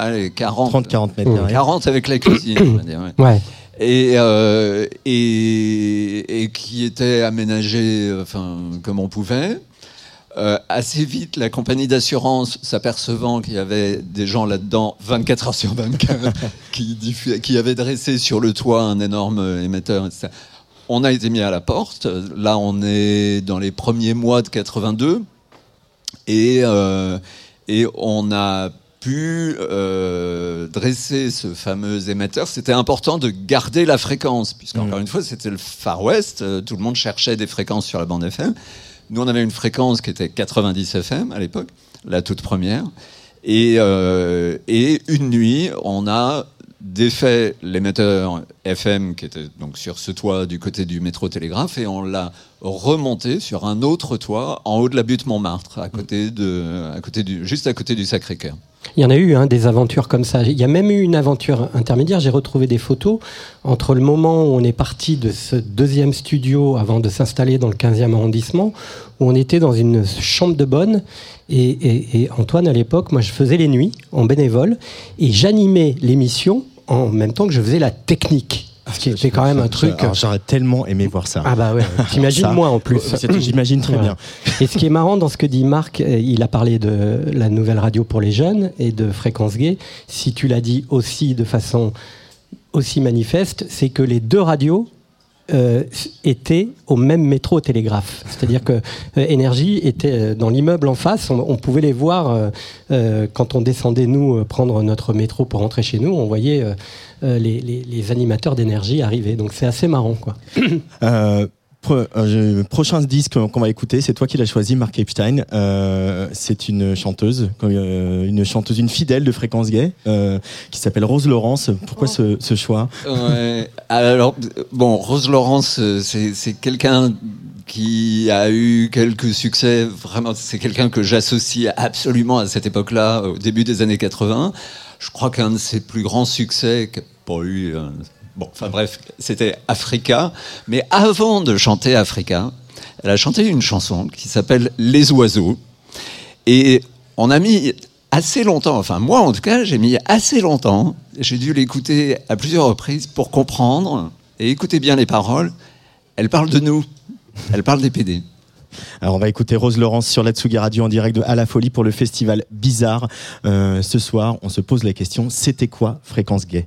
allez, on va dire. Allez, 40. 30-40 mètres carrés. 40 avec la cuisine, on va dire. ouais. Ouais. Et, euh, et, et qui était aménagé enfin, comme on pouvait. Euh, assez vite, la compagnie d'assurance, s'apercevant qu'il y avait des gens là-dedans 24 heures sur 24 qui, qui avaient dressé sur le toit un énorme émetteur, etc. On a été mis à la porte. Là, on est dans les premiers mois de 82. Et, euh, et on a pu euh, dresser ce fameux émetteur. C'était important de garder la fréquence, puisqu'encore une fois, c'était le Far West. Euh, Tout le monde cherchait des fréquences sur la bande FM. Nous, on avait une fréquence qui était 90 FM à l'époque, la toute première. Et, euh, et une nuit, on a défait l'émetteur FM qui était donc sur ce toit du côté du métro Télégraphe et on l'a remonté sur un autre toit en haut de la butte Montmartre, à côté de, à côté du, juste à côté du Sacré-Cœur. Il y en a eu hein, des aventures comme ça. Il y a même eu une aventure intermédiaire. J'ai retrouvé des photos entre le moment où on est parti de ce deuxième studio avant de s'installer dans le 15e arrondissement, où on était dans une chambre de bonne. Et, et- et Antoine, à l'époque, moi, je faisais les nuits en bénévole et j'animais l'émission en même temps que je faisais la technique. Ce qui était quand même un truc. J'aurais tellement aimé voir ça. Ah bah ouais, t'imagines moi en plus. J'imagine très Ouais. bien. Et ce qui est marrant dans ce que dit Marc, euh, il a parlé de la nouvelle radio pour les jeunes et de Fréquence Gay. Si tu l'as dit aussi de façon aussi manifeste, c'est que les deux radios euh, était au même métro télégraphe. C'est-à-dire que euh, Énergie était euh, dans l'immeuble en face. On, on pouvait les voir euh, euh, quand on descendait, nous, euh, prendre notre métro pour rentrer chez nous. On voyait les, les- les animateurs d'énergie arriver. Donc c'est assez marrant. Quoi. Euh, je- prochain disque qu'on va écouter, c'est toi qui l'as choisi, Mark Epstein. Euh, c'est une chanteuse, euh, une chanteuse, une fidèle de Fréquence Gay, qui s'appelle Rose Laurence. Pourquoi ce, choix? Alors, bon, Rose Laurence, c'est c'est quelqu'un qui a eu quelques succès. Vraiment, c'est quelqu'un que j'associe absolument à cette époque-là, au début des années 80. Je crois qu'un de ses plus grands succès, qui n'a pas eu. Bon, enfin bref, c'était Africa. Mais avant de chanter Africa, elle a chanté une chanson qui s'appelle Les oiseaux. Et on a mis assez longtemps, enfin moi en tout cas, j'ai mis assez longtemps, j'ai dû l'écouter à plusieurs reprises pour comprendre et écouter bien les paroles. Elle parle de nous, elle parle des PD. Alors on va écouter Rose Laurence sur la Tsugi Radio en direct de À la Folie pour le festival Bizarre. Euh, ce soir, on se pose la question, c'était quoi Fréquence Gay?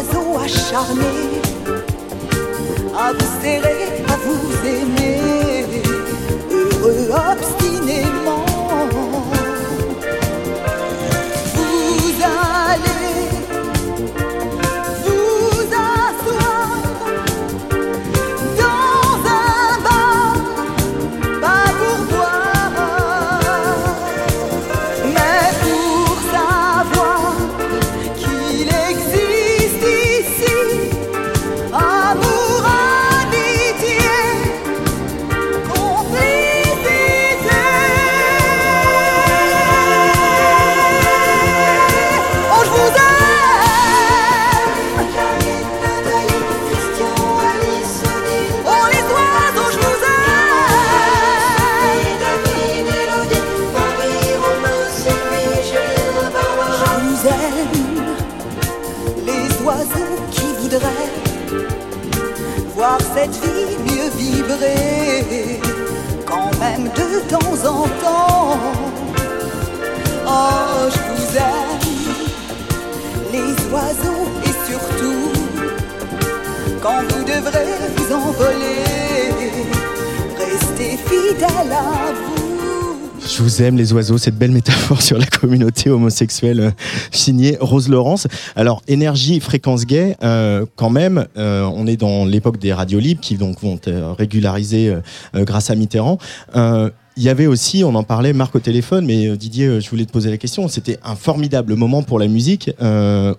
les oiseaux acharnés à vous serrer, à vous aimer, heureux obstinément. De temps en temps. Oh, je vous aime, les oiseaux et surtout, quand vous devrez vous envoler, restez fidèles à vous. Je vous aime les oiseaux, cette belle métaphore sur la communauté homosexuelle euh, signée Rose Laurence. Alors énergie, fréquence gay, euh, quand même, euh, on est dans l'époque des radios libres qui donc vont euh, grâce à Mitterrand. Il y avait aussi, on en parlait, Marc au téléphone, mais Didier, je voulais te poser la question. C'était un formidable moment pour la musique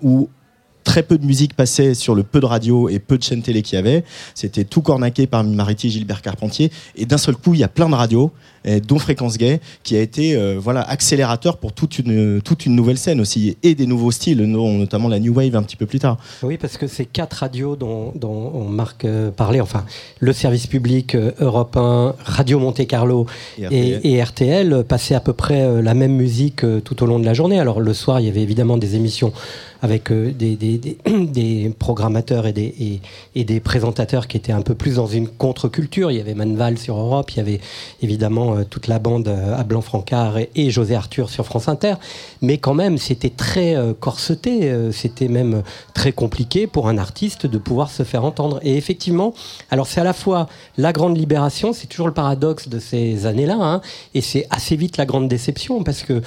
où très peu de musique passait sur le peu de radio et peu de chaînes télé qu'il y avait. C'était tout cornaqué par Mariti et Gilbert Carpentier. Et d'un seul coup, il y a plein de radios, dont Fréquence Gay, qui a été euh, voilà accélérateur pour toute une, toute une nouvelle scène aussi, et des nouveaux styles, no- notamment la New Wave un petit peu plus tard. Oui, parce que ces quatre radios dont, dont on Marc euh, parlait, enfin, le service public, euh, Europe 1, Radio Monte Carlo Et RTL. et RTL euh, passaient à peu près euh, la même musique tout au long de la journée. Alors le soir, il y avait évidemment des émissions avec des, des, des, des programmateurs et des, et, et des présentateurs qui étaient un peu plus dans une contre-culture. Il y avait Manval sur Europe, il y avait évidemment euh, toute la bande euh, à Blanc-Francard et, José Arthur sur France Inter. Mais quand même, c'était très euh, corseté, c'était même très compliqué pour un artiste de pouvoir se faire entendre. Et effectivement, alors c'est à la fois la grande libération, c'est toujours le paradoxe de ces années-là, hein, et c'est assez vite la grande déception parce que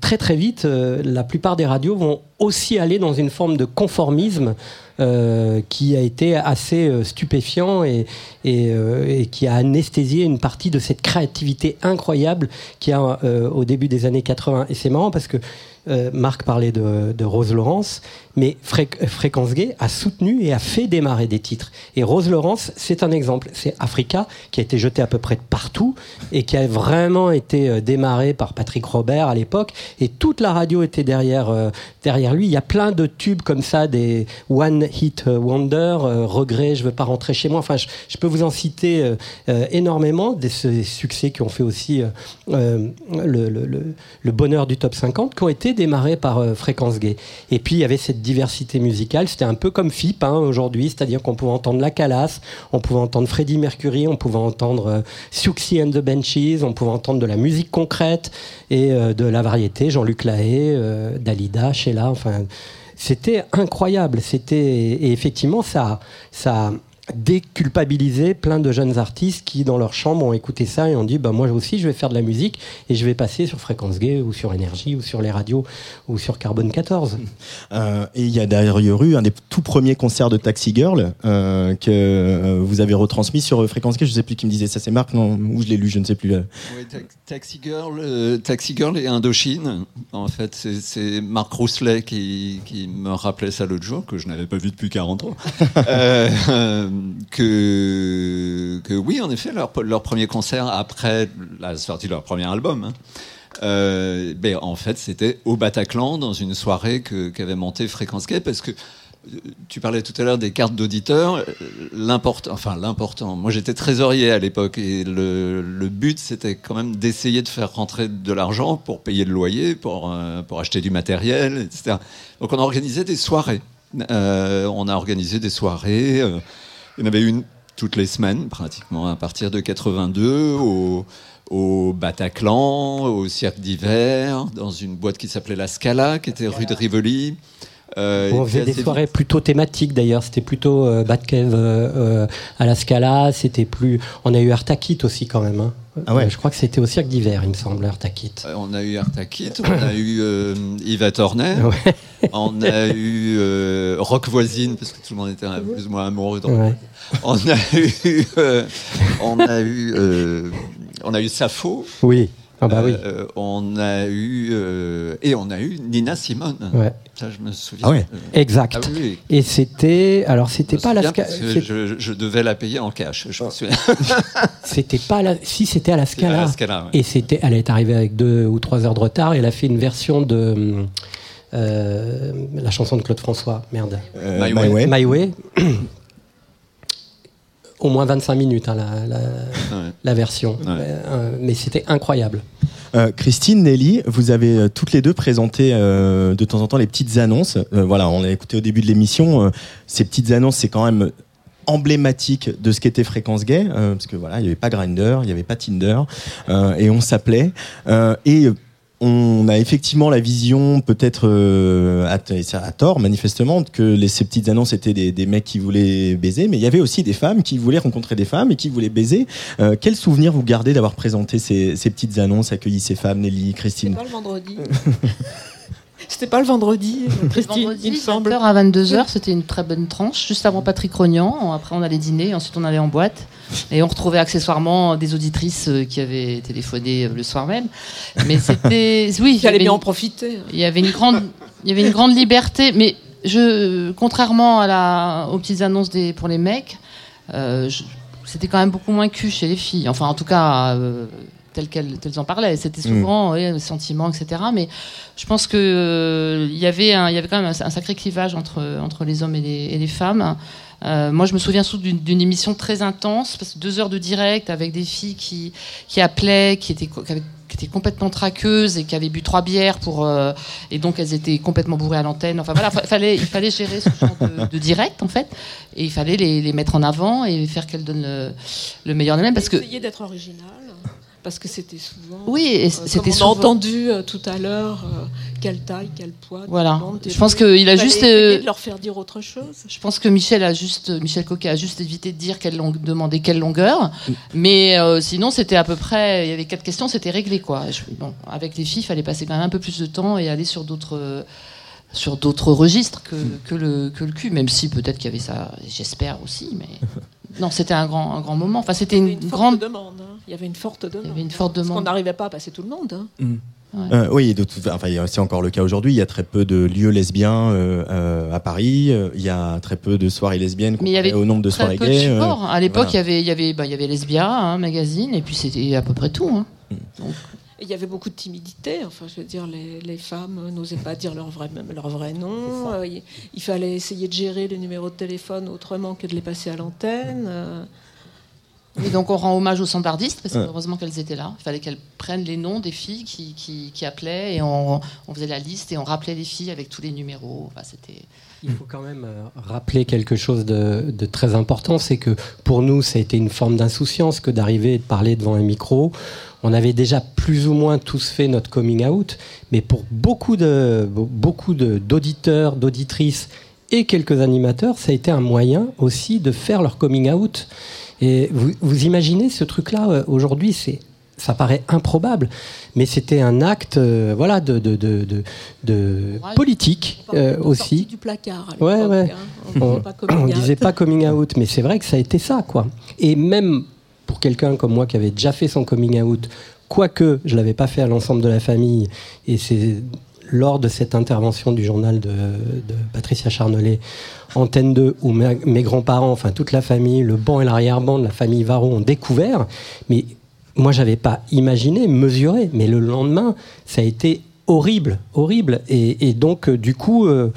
très très vite, la plupart des radios vont aussi aller dans une forme de conformisme euh, qui a été assez euh, stupéfiant et, et, euh, et qui a anesthésié une partie de cette créativité incroyable qu'il y a au début des années 80. Et c'est marrant parce que Marc parlait de, de Rose Laurence, mais Fré- Fréquence Gay a soutenu et a fait démarrer des titres. Et Rose Laurence, c'est un exemple. C'est Africa, qui a été jeté à peu près partout et qui a vraiment été euh, démarré par Patrick Robert à l'époque. Et toute la radio était derrière, euh, derrière lui. Il y a plein de tubes comme ça, des One Hit Wonder, euh, Regret, je veux pas rentrer chez moi. Enfin, je, peux vous en citer énormément, des, succès qui ont fait aussi le, le- le- bonheur du top 50, qui ont été démarrés par Fréquence Gay. Et puis, il y avait cette diversité musicale. C'était un peu comme FIP hein, aujourd'hui, c'est-à-dire qu'on pouvait entendre La Calas, on pouvait entendre Freddie Mercury, on pouvait entendre euh, and the Benchies, on pouvait entendre de la musique concrète et euh, de la variété, Jean-Luc Lahaye, euh, Dalida, Sheila, enfin... C'était incroyable. C'était et effectivement ça, ça a déculpabilisé plein de jeunes artistes qui, dans leur chambre, ont écouté ça et ont dit bah, Moi aussi, je vais faire de la musique et je vais passer sur Fréquence Gay ou sur Énergie ou sur les radios ou sur Carbone 14. Euh, et il y a derrière eu un des tout premiers concerts de Taxi Girl euh, que euh, vous avez retransmis sur Fréquence Gay. Je sais plus qui me disait ça, c'est Marc, non Ou je l'ai lu, je ne sais plus. Ta- Taxi Girl, euh, Taxi Girl et Indochine. En fait, c'est- c'est Marc Rousselet qui, qui me rappelait ça l'autre jour, que je n'avais pas vu depuis 40 ans. Que, oui, en effet, leur, premier concert après la sortie de leur premier album. hein, euh, ben, en fait, c'était au Bataclan, dans une soirée qu'avait montée Fréquence Gay, parce que euh, tu parlais tout à l'heure des cartes d'auditeurs. euh, L'important, enfin l'important. Moi, j'étais trésorier à l'époque et le, but, c'était quand même d'essayer de faire rentrer de l'argent pour payer le loyer, pour pour acheter du matériel, etc. Donc, on a organisé des soirées. On a organisé des soirées. Il y en avait une toutes les semaines, pratiquement, à partir de 82, au, au Bataclan, au Cirque d'hiver, dans une boîte qui s'appelait La Scala, qui était rue de Rivoli. Euh, On faisait des soirées plutôt thématiques d'ailleurs. C'était plutôt euh, Batcave euh, euh, à la Scala. C'était plus. On a eu Artakit aussi quand même. hein. Ah ouais. Je crois que c'était au cirque d'hiver, il me semble, Artakit. Euh, On a eu Artakit, on a eu euh, Yvette Horner, on a eu euh, Rock Voisine, parce que tout le monde était un- plus ou moins amoureux. dans- Ouais. On a eu, euh, on a eu, euh, on a eu Sappho. Oui. Ah bah oui. Euh, on a eu euh, et on a eu Nina Simone. Ouais. Ça, je me souviens. Ah. Euh, Exact. ah oui. Et c'était. Alors, c'était Je pas la je, je devais la payer en cash. Je me souviens. C'était pas la. Si, c'était à la à Scala. la Scala, ouais. Et c'était. Elle est arrivée avec deux ou trois heures de retard. Et elle a fait une version de. euh, la chanson de Claude François. Merde. Euh, My My Way. My Way. Au moins 25 minutes, hein, la, la, la version. Euh, mais c'était incroyable. Euh, Christine, Nelly, vous avez euh, toutes les deux présenté euh, de temps en temps les petites annonces. Euh, voilà, on l'a écouté au début de l'émission. euh, ces petites annonces, c'est quand même emblématique de ce qu'était Fréquence Gay, euh, parce que voilà, il n'y avait pas Grinder, il n'y avait pas Tinder, euh, et on s'appelait. Euh, et on a effectivement la vision, peut-être euh, à, à tort manifestement, que les, ces petites annonces étaient des, des mecs qui voulaient baiser, mais il y avait aussi des femmes qui voulaient rencontrer des femmes et qui voulaient baiser. Euh, quel souvenir vous gardez d'avoir présenté ces, ces petites annonces, accueilli ces femmes, Nelly, Christine? Pas le vendredi. C'était pas le vendredi, Christine, Vendredi, il me semble. 20h à 22h, c'était une très bonne tranche, juste avant Patrick Rognan. Après, on allait dîner, ensuite on allait en boîte. Et on retrouvait accessoirement des auditrices euh, qui avaient téléphoné euh, le soir même. Mais c'était. Oui, J'allais avait bien une- en profiter. Il y avait une grande, il y avait une grande liberté, mais je, contrairement à la, aux petites annonces des, pour les mecs, euh, je- c'était quand même beaucoup moins cul chez les filles. Enfin, en tout cas, euh, tel qu'elles telles en parlaient. C'était souvent ouais, sentiments, etc. Mais je pense que euh, il y avait, un- il y avait quand même un, un sacré clivage entre entre les hommes et les, et les femmes. Euh, moi, je me souviens surtout d'une émission très intense, parce que deux heures de direct avec des filles qui, qui appelaient, qui étaient, qui étaient complètement traqueuses et qui avaient bu trois bières pour, euh, et donc elles étaient complètement bourrées à l'antenne. Enfin voilà, fa- fallait, il fallait gérer ce genre de, direct en fait, et il fallait les, les mettre en avant et faire qu'elles donnent le, le meilleur d'elles-mêmes, parce que d'être original. Parce que c'était souvent. Oui, euh, c'était souvent- entendu euh, tout à l'heure, euh, quelle taille, quel poids. Voilà. Je pense qu'il a juste, de leur faire dire autre chose. Je pense que Michel a juste, Michel Coquet a juste évité de dire quelle long- demander quelle longueur, mais euh, sinon c'était à peu près, il y avait quatre questions, c'était réglé quoi. Je- bon, avec les filles, il fallait passer quand même un peu plus de temps et aller sur d'autres, sur d'autres registres que, que le que le cul, même si peut-être qu'il y avait ça, j'espère aussi, mais non, c'était un grand un grand moment. Enfin, c'était une, Une forte grande demande. hein. Il y avait une forte demande. Il y avait une forte Parce qu'on demande. n'arrivait pas à passer tout le monde. hein. Mm. Euh, oui, de toute- enfin, c'est encore le cas aujourd'hui. Il y a très peu de lieux lesbiens euh, euh, à Paris. Il y a très peu de soirées lesbiennes Mais il y avait au nombre de très soirées peu gays. euh, à l'époque, il voilà. y avait, il y avait, bah, il y avait Lesbia, un magazine, et puis c'était à peu près tout. hein. Il y avait beaucoup de timidité. Enfin, je veux dire, les, les femmes n'osaient pas dire leur vrai, leur vrai nom. Euh, il, il fallait essayer de gérer les numéros de téléphone autrement que de les passer à l'antenne. Euh, Et donc on rend hommage aux standardistes, parce que Ouais. heureusement qu'elles étaient là. Il fallait qu'elles prennent les noms des filles qui, qui, qui appelaient, et on, on faisait la liste, et on rappelait les filles avec tous les numéros. Enfin, c'était... Il faut quand même euh, rappeler quelque chose de, de très important, c'est que pour nous, ça a été une forme d'insouciance que d'arriver et de parler devant un micro. On avait déjà plus ou moins tous fait notre coming out, mais pour beaucoup de beaucoup de- d'auditeurs, d'auditrices et quelques animateurs, ça a été un moyen aussi de faire leur coming out. Et vous, vous imaginez ce truc-là euh, aujourd'hui, c'est ça paraît improbable, mais c'était un acte, euh, voilà, de, de, de, politique euh, aussi. du placard. à Ouais, ouais. hein. On On, disait pas coming on out. disait pas coming out, mais c'est vrai que ça a été ça, quoi. Et même quelqu'un comme moi qui avait déjà fait son coming out, quoique je l'avais pas fait à l'ensemble de la famille, et c'est lors de cette intervention du journal de, Patricia Charnelet, Antenne 2, où mes, grands-parents, enfin toute la famille, le banc et l'arrière-ban de la famille Varro ont découvert, mais moi j'avais pas imaginé, mesuré, mais le lendemain, ça a été horrible, horrible. Et, et donc, euh, du coup, euh,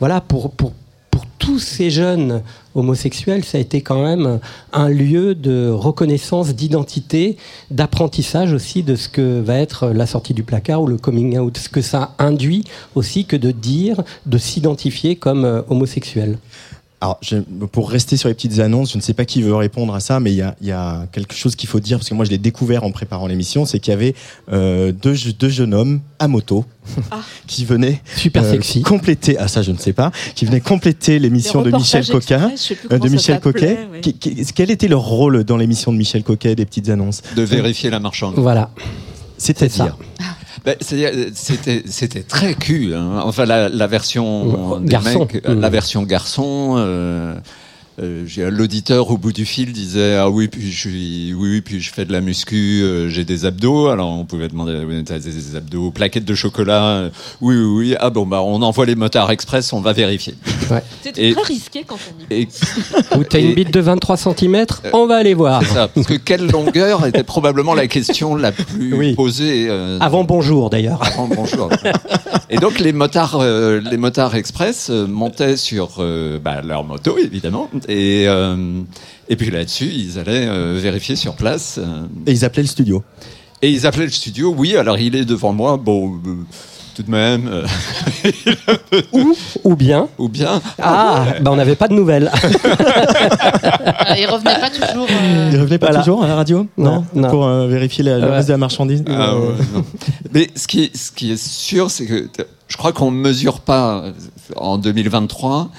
voilà, pour, pour, pour tous ces jeunes homosexuels, ça a été quand même un lieu de reconnaissance, d'identité, d'apprentissage aussi de ce que va être la sortie du placard ou le coming out, ce que ça induit aussi que de dire, de s'identifier comme euh, homosexuel. Alors, je- pour rester sur les petites annonces, je ne sais pas qui veut répondre à ça, mais il y a, il y a quelque chose qu'il faut dire, parce que moi je l'ai découvert en préparant l'émission, c'est qu'il y avait euh, deux, deux jeunes hommes à moto qui venaient Super sexy. compléter, ah ça je ne sais pas, qui venaient compléter l'émission de Michel Coquin, euh, de Michel Coquet. ouais. Quel était leur rôle dans l'émission de Michel Coquet des petites annonces? De vérifier la marchandise. Voilà. C'est-à-dire Euh, c'était très cul. hein. Enfin, la, la version Garçon. mecs, euh, Mm. la version garçon. euh, euh, j'ai- L'auditeur au bout du fil disait ah oui puis je suis oui oui puis je fais de la muscu euh, j'ai des abdos. Alors on pouvait demander oui, t'as des abdos plaquettes de chocolat euh, oui oui oui. Ah bon bah on envoie les motards express on va vérifier. C'était Et- très risqué quand on y et Ou t'as une bite de 23 cm, on va aller voir. c'est ça parce que quelle longueur était probablement la question la plus posée euh, Avant bonjour d'ailleurs. avant bonjour. Et donc les motards, euh, les motards express euh, montaient sur euh, bah, leur moto évidemment, et euh, et puis là-dessus ils allaient euh, vérifier sur place. euh, Et ils appelaient le studio. et ils appelaient le studio. Oui, alors il est devant moi. Bon, euh, tout de même. euh, ou, ou bien. Ou bien. Ah, bah on n'avait pas de nouvelles. Il revenait pas toujours. euh, Ils revenaient pas Voilà. toujours à la radio Non, non. Pour euh, vérifier la, le Ouais. reste de la marchandise Ah ouais. Mais ce qui est, ce qui est sûr, c'est que je crois qu'on ne mesure pas en 2023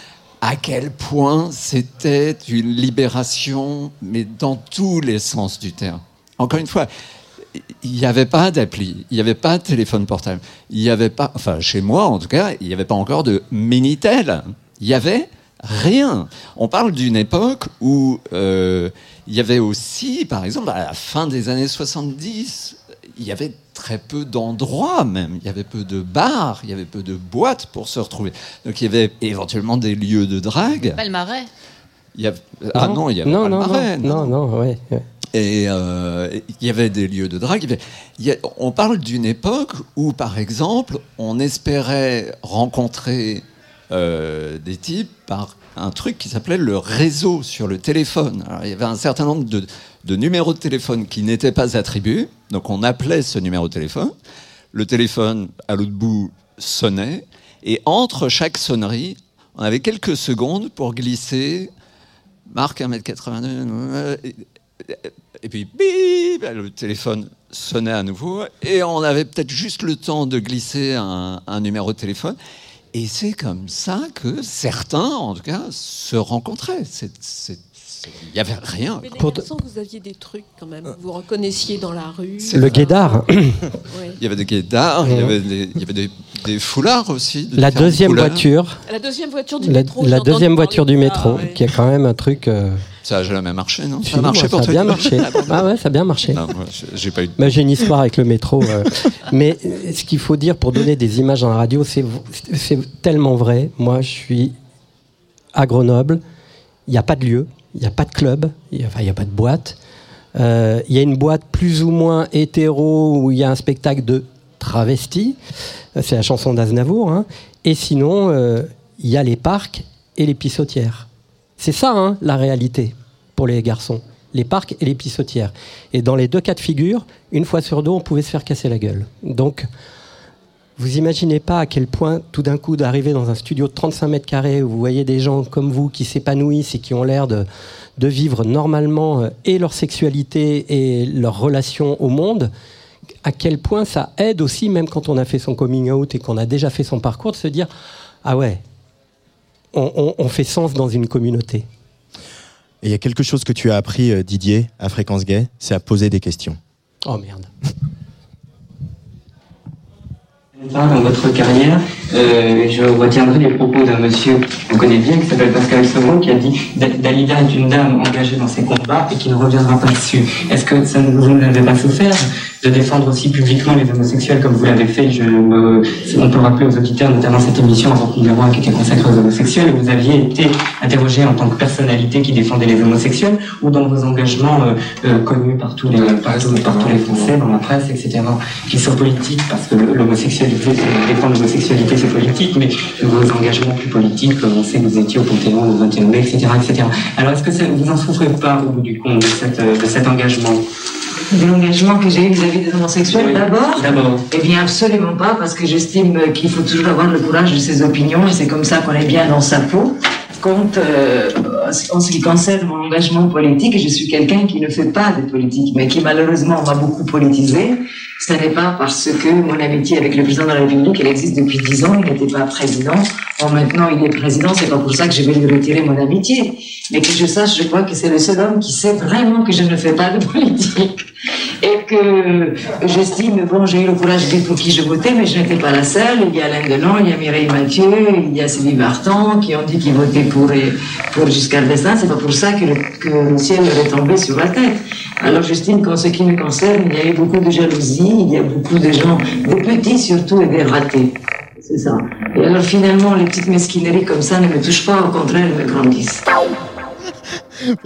à quel point c'était une libération, mais dans tous les sens du terme. Encore une fois, il n'y avait pas d'appli, il n'y avait pas de téléphone portable, il n'y avait pas, enfin chez moi en tout cas, il n'y avait pas encore de Minitel. Il y avait rien. On parle d'une époque où euh, il y avait aussi, par exemple, à la fin des années 70, il y avait très peu d'endroits même. Il y avait peu de bars, il y avait peu de boîtes pour se retrouver. Donc il y avait éventuellement des lieux de drague. Il y avait- ah non, il y avait non, pas non, le marais, non, non, non, ouais, ouais. et euh, il y avait des lieux de drague. il y a- on parle d'une époque où, par exemple, on espérait rencontrer euh, des types par un truc qui s'appelait le réseau sur le téléphone. Alors, il y avait un certain nombre de, de numéros de téléphone qui n'étaient pas attribués. Donc on appelait ce numéro de téléphone. Le téléphone, à l'autre bout, sonnait. Et entre chaque sonnerie, on avait quelques secondes pour glisser Marc 1m82. euh, et- puis, bip, le téléphone sonnait à nouveau. Et on avait peut-être juste le temps de glisser un, numéro de téléphone. Et c'est comme ça que certains, en tout cas, se rencontraient. Il n'y avait rien. Mais les Pour- garçons, vous aviez des trucs quand même. Vous reconnaissiez dans la rue. Le guédard. Ouais. Il y avait des guédards, il y Ouais. avait des, il y avait des, des foulards aussi. de La deuxième couleurs. voiture. La deuxième voiture du La, métro. la deuxième voiture du ça, métro, ouais. qui est quand même un truc. euh, Ça a jamais marché, non? Si, moi, ça a bien marché. Ah ouais, ça a bien marché. J'ai pas eu. Bah, J'ai une histoire avec le métro. euh. Mais euh, ce qu'il faut dire pour donner des images dans la radio, c'est c'est tellement vrai. Moi, je suis à Grenoble. Il n'y a pas de lieu, il n'y a pas de club, il n'y a, pas de boîte. Euh, Il y a une boîte plus ou moins hétéro où il y a un spectacle de travestis. Euh, C'est la chanson d'Aznavour. hein. Et sinon, euh, il y a les parcs et les pissotières. C'est ça, hein, la réalité pour les garçons. Les parcs et les pissotières. Et dans les deux cas de figure, une fois sur deux, on pouvait se faire casser la gueule. Donc, vous imaginez pas à quel point, tout d'un coup, d'arriver dans un studio de 35 mètres carrés où vous voyez des gens comme vous qui s'épanouissent et qui ont l'air de, de vivre normalement euh, et leur sexualité et leur relation au monde, à quel point ça aide aussi, même quand on a fait son coming out et qu'on a déjà fait son parcours, de se dire Ah ouais, on, on- on fait sens dans une communauté. Et il y a quelque chose que tu as appris, euh, Didier, à Fréquence Gay, c'est à poser des questions. Oh merde. Dans votre carrière, euh, je retiendrai les propos d'un monsieur qu'on connaît bien, qui s'appelle Pascal Sevron, qui a dit Da- Dalida est une dame engagée dans ses combats et qui ne reviendra pas dessus. Est-ce que ça ne vous n'avez pas souffert? De défendre aussi publiquement les homosexuels comme vous l'avez fait je, me- On peut rappeler aux auditeurs, notamment cette émission avant numéro 1 qui était consacrée aux homosexuels, vous aviez été interrogé en tant que personnalité qui défendait les homosexuels ou dans vos engagements euh, euh, connus par tous, les, par, tous- les Français, dans la presse, etc., qui sont politiques, parce que l'homosexualité, défendre l'homosexualité, c'est politique, mais vos engagements plus politiques, on sait que vous étiez au Panthéon, au 21 mai, etc., etc. Alors, est-ce que ça, vous en souffrez pas au bout du compte de, euh, de cet engagement? De l'engagement que j'ai eu vis-à-vis des homosexuels d'abord D'abord. Eh bien, absolument pas, parce que j'estime qu'il faut toujours avoir le courage de ses opinions, et c'est comme ça qu'on est bien dans sa peau. Compte, euh, en ce qui concerne mon engagement politique, je suis quelqu'un qui ne fait pas de politique, mais qui malheureusement m'a beaucoup politisé. Ce n'est pas parce que mon amitié avec le président de la République, elle existe depuis dix ans, il n'était pas président. Bon, maintenant il est président, c'est pas pour ça que je vais lui retirer mon amitié. Mais que je sache, je crois que c'est le seul homme qui sait vraiment que je ne fais pas de politique. Et que j'estime, bon, j'ai eu le courage de dire pour qui je votais, mais je n'étais pas la seule. Il y a Alain Delon, il y a Mireille Mathieu, il y a Sylvie Vartan qui ont dit qu'ils votaient pour, Giscard C'est pas pour ça que le, ciel est tombé sur la tête. Alors j'estime qu'en ce qui me concerne, il y a eu beaucoup de jalousie, il y a beaucoup de gens, des petits surtout et des ratés. C'est ça. Et alors finalement, les petites mesquineries comme ça ne me touchent pas, au contraire, elles me grandissent.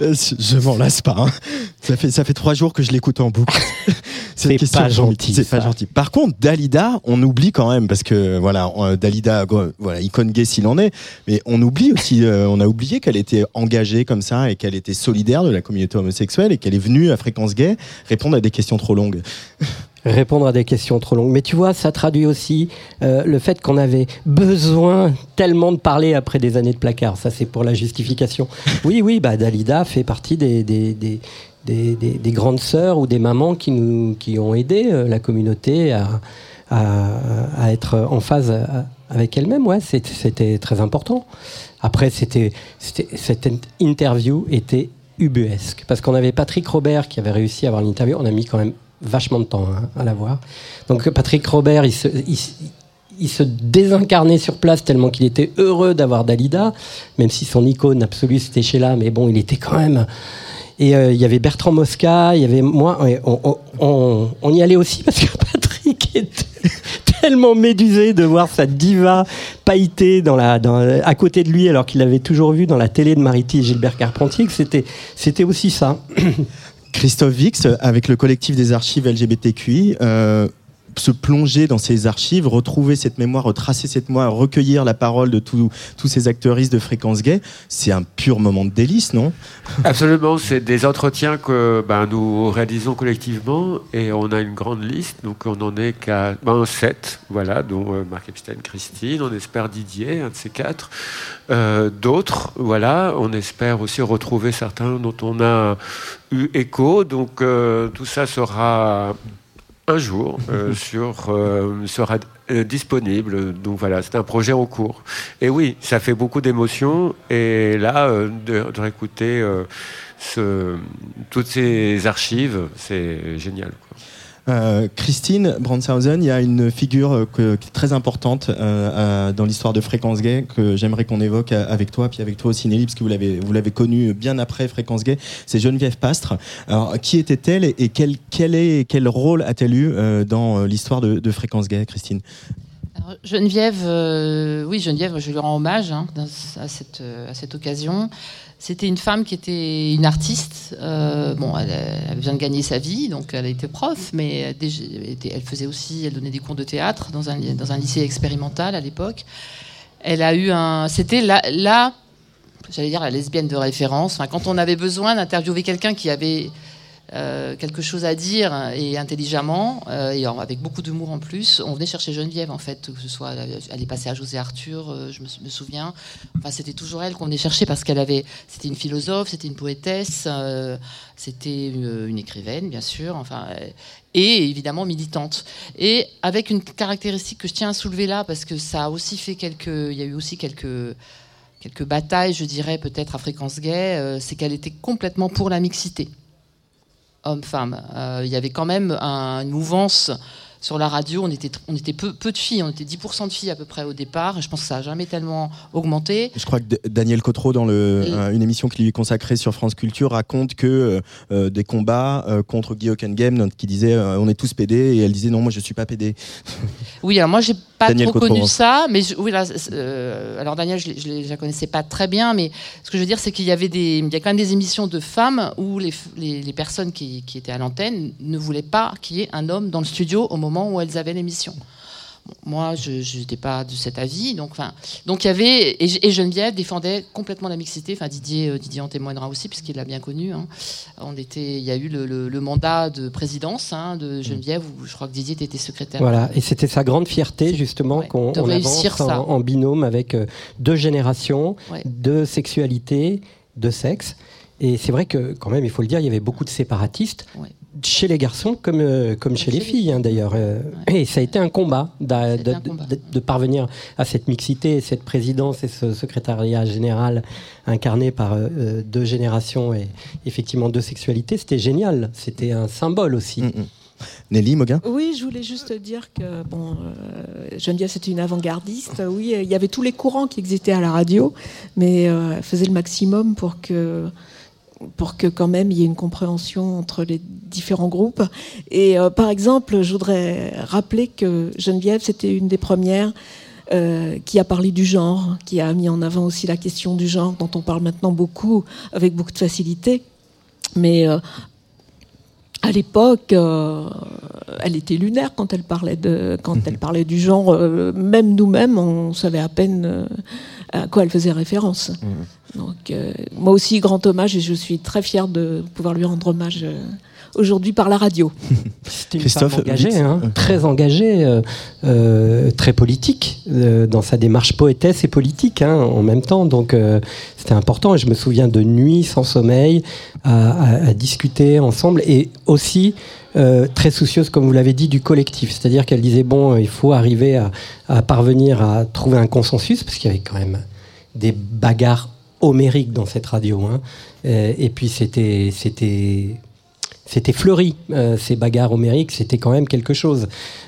Euh, Je m'en lasse pas. hein. Ça fait ça fait trois jours que je l'écoute en boucle. C'est pas gentil, C'est pas gentil. Par contre, Dalida, on oublie quand même parce que voilà, euh, Dalida, voilà, icône gay s'il en est, mais on oublie aussi, euh, on a oublié qu'elle était engagée comme ça et qu'elle était solidaire de la communauté homosexuelle et qu'elle est venue à Fréquence Gay répondre à des questions trop longues. répondre à des questions trop longues. Mais tu vois, ça traduit aussi euh, le fait qu'on avait besoin tellement de parler après des années de placard. Ça, c'est pour la justification. Oui, oui, bah, Dalida fait partie des, des, des, des, des- des grandes sœurs ou des mamans qui, nous, qui ont aidé euh, la communauté à, à, à être en phase euh, avec elle-même. Ouais, c'était très important. Après, c'était- cette interview était ubuesque. Parce qu'on avait Patrick Robert qui avait réussi à avoir l'interview. On a mis quand même vachement de temps hein, à la voir. Donc Patrick Robert, il se, désincarnait sur place tellement qu'il était heureux d'avoir Dalida, même si son icône absolue c'était Sheila, mais bon, il était quand même... Et euh, il y avait Bertrand Mosca, il y avait moi, on, y allait aussi parce que Patrick était tellement médusé de voir sa diva pailletée à côté de lui alors qu'il l'avait toujours vu dans la télé de Mariti et Gilbert Carpentier, c'était aussi ça. Christophe Vix, avec le collectif des archives LGBTQI, euh, se plonger dans ces archives, retrouver cette mémoire, retracer cette mémoire, recueillir la parole de tous ces acteuristes de fréquence gay, c'est un pur moment de délice, non? Absolument, c'est des entretiens que ben, nous réalisons collectivement et on a une grande liste, donc on n'en est qu'à ben, sept, voilà, dont euh, Marc Epstein, Christine, on espère Didier, un de ces quatre, Euh, d'autres, voilà, on espère aussi retrouver certains dont on a eu écho, donc euh, tout ça sera un jour euh, sur, euh, sera euh, disponible. Donc voilà, c'est un projet en cours. Et oui, ça fait beaucoup d'émotions. Et là, de, de réécouter ce- toutes ces archives, c'est génial. quoi. Euh, Christine Brandshausen, il y a une figure euh, qui est très importante euh, dans l'histoire de Fréquence Gay que j'aimerais qu'on évoque avec toi, puis avec toi aussi Nelly, parce que vous l'avez vous l'avez connue bien après Fréquence Gay. C'est Geneviève Pastre. Alors, qui était-elle et quel quel est quel rôle a-t-elle eu dans l'histoire de, de Fréquence Gay, Christine? Geneviève, oui, Geneviève, je lui rends hommage hein, à, cette, à cette occasion. C'était une femme qui était une artiste. Euh, bon, elle, elle vient de gagner sa vie, donc elle était prof, mais elle, faisait aussi, elle donnait des cours de théâtre dans un, dans un lycée expérimental à l'époque. Elle a eu un, c'était la, la j'allais dire la lesbienne de référence. Quand on avait besoin d'interviewer quelqu'un qui avait euh, quelque chose à dire et intelligemment euh, et avec beaucoup d'humour en plus, on venait chercher Geneviève en fait, que ce soit elle est passée à José Arthur, euh, je me, souviens. Enfin, c'était toujours elle qu'on venait chercher parce qu'elle avait, c'était une philosophe, c'était une poétesse, c'était une, écrivaine bien sûr. Enfin. et évidemment militante. Et avec une caractéristique que je tiens à soulever là, parce que ça a aussi fait quelques. Il y a eu aussi quelques, quelques batailles, je dirais, peut-être à fréquence gay, c'est qu'elle était complètement pour la mixité homme-femme. Euh, il y avait quand même un- une mouvance sur la radio. On était, on était peu, peu de filles, on était 10% de filles à peu près au départ. Et je pense que ça n'a jamais tellement augmenté. Je crois que D- Daniel Cotreau, dans le, Et- euh, une émission qui lui est consacrée sur France Culture, raconte que euh, des combats euh, contre Guy Hockenheim, qui disait euh, on est tous pédés, et elle disait non, moi je suis pas pédé. Oui, alors moi, j'ai pas Daniel trop connu ça, mais je- oui, là, euh, alors Daniel, je, je, je la connaissais pas très bien, mais ce que je veux dire, c'est qu'il y avait des, il y a quand même des émissions de femmes où les, les, les personnes qui, qui étaient à l'antenne ne voulaient pas qu'il y ait un homme dans le studio au moment où elles avaient l'émission. Moi, je n'étais pas de cet avis, donc enfin, donc il y avait et, et Geneviève défendait complètement la mixité. Enfin, Didier, euh, Didier en témoignera aussi puisqu'il l'a bien connu. hein. On était, il y a eu le, le- le mandat de présidence hein, de Geneviève où je crois que Didier était secrétaire. Voilà, et c'était sa grande fierté justement qu'on de on réussir avance ça. en, en binôme avec euh, deux générations, Ouais. de sexualité, de sexe. Et c'est vrai que quand même, il faut le dire, il y avait beaucoup de séparatistes chez les garçons comme, euh, comme chez les filles hein, d'ailleurs. Euh, Et ça a été un combat, de, de- de parvenir à cette mixité, cette présidence et ce secrétariat général incarné par euh, euh, deux générations et effectivement deux sexualités. C'était génial, c'était un symbole aussi. Nelly Moguin Oui, je voulais juste dire que bon, euh, Geneviève c'était une avant-gardiste. Oui, il y avait tous les courants qui existaient à la radio, mais euh, elle faisait le maximum pour que pour que quand même il y ait une compréhension entre les différents groupes. Et euh, par exemple, je voudrais rappeler que Geneviève c'était une des premières euh, qui a parlé du genre, qui a mis en avant aussi la question du genre dont on parle maintenant beaucoup avec beaucoup de facilité. Mais euh, à l'époque, euh, elle était lunaire quand elle parlait de, quand elle parlait du genre. euh, même nous-mêmes, on savait à peine euh, à quoi elle faisait référence. Donc, euh, moi aussi, grand hommage, et je suis très fière de pouvoir lui rendre hommage euh, aujourd'hui par la radio. C'était engagée, hein, très engagée, euh, euh, très politique euh, dans sa démarche poétesse et politique hein, en même temps. Donc euh, c'était important. Et je me souviens de nuits sans sommeil à, à- à discuter ensemble et aussi euh, très soucieuse, comme vous l'avez dit, du collectif. C'est-à-dire qu'elle disait bon, il faut arriver à, à parvenir à trouver un consensus parce qu'il y avait quand même des bagarres homériques dans cette radio. hein. Euh, et puis c'était c'était c'était fleuri, euh, ces bagarres homériques, c'était quand même quelque chose.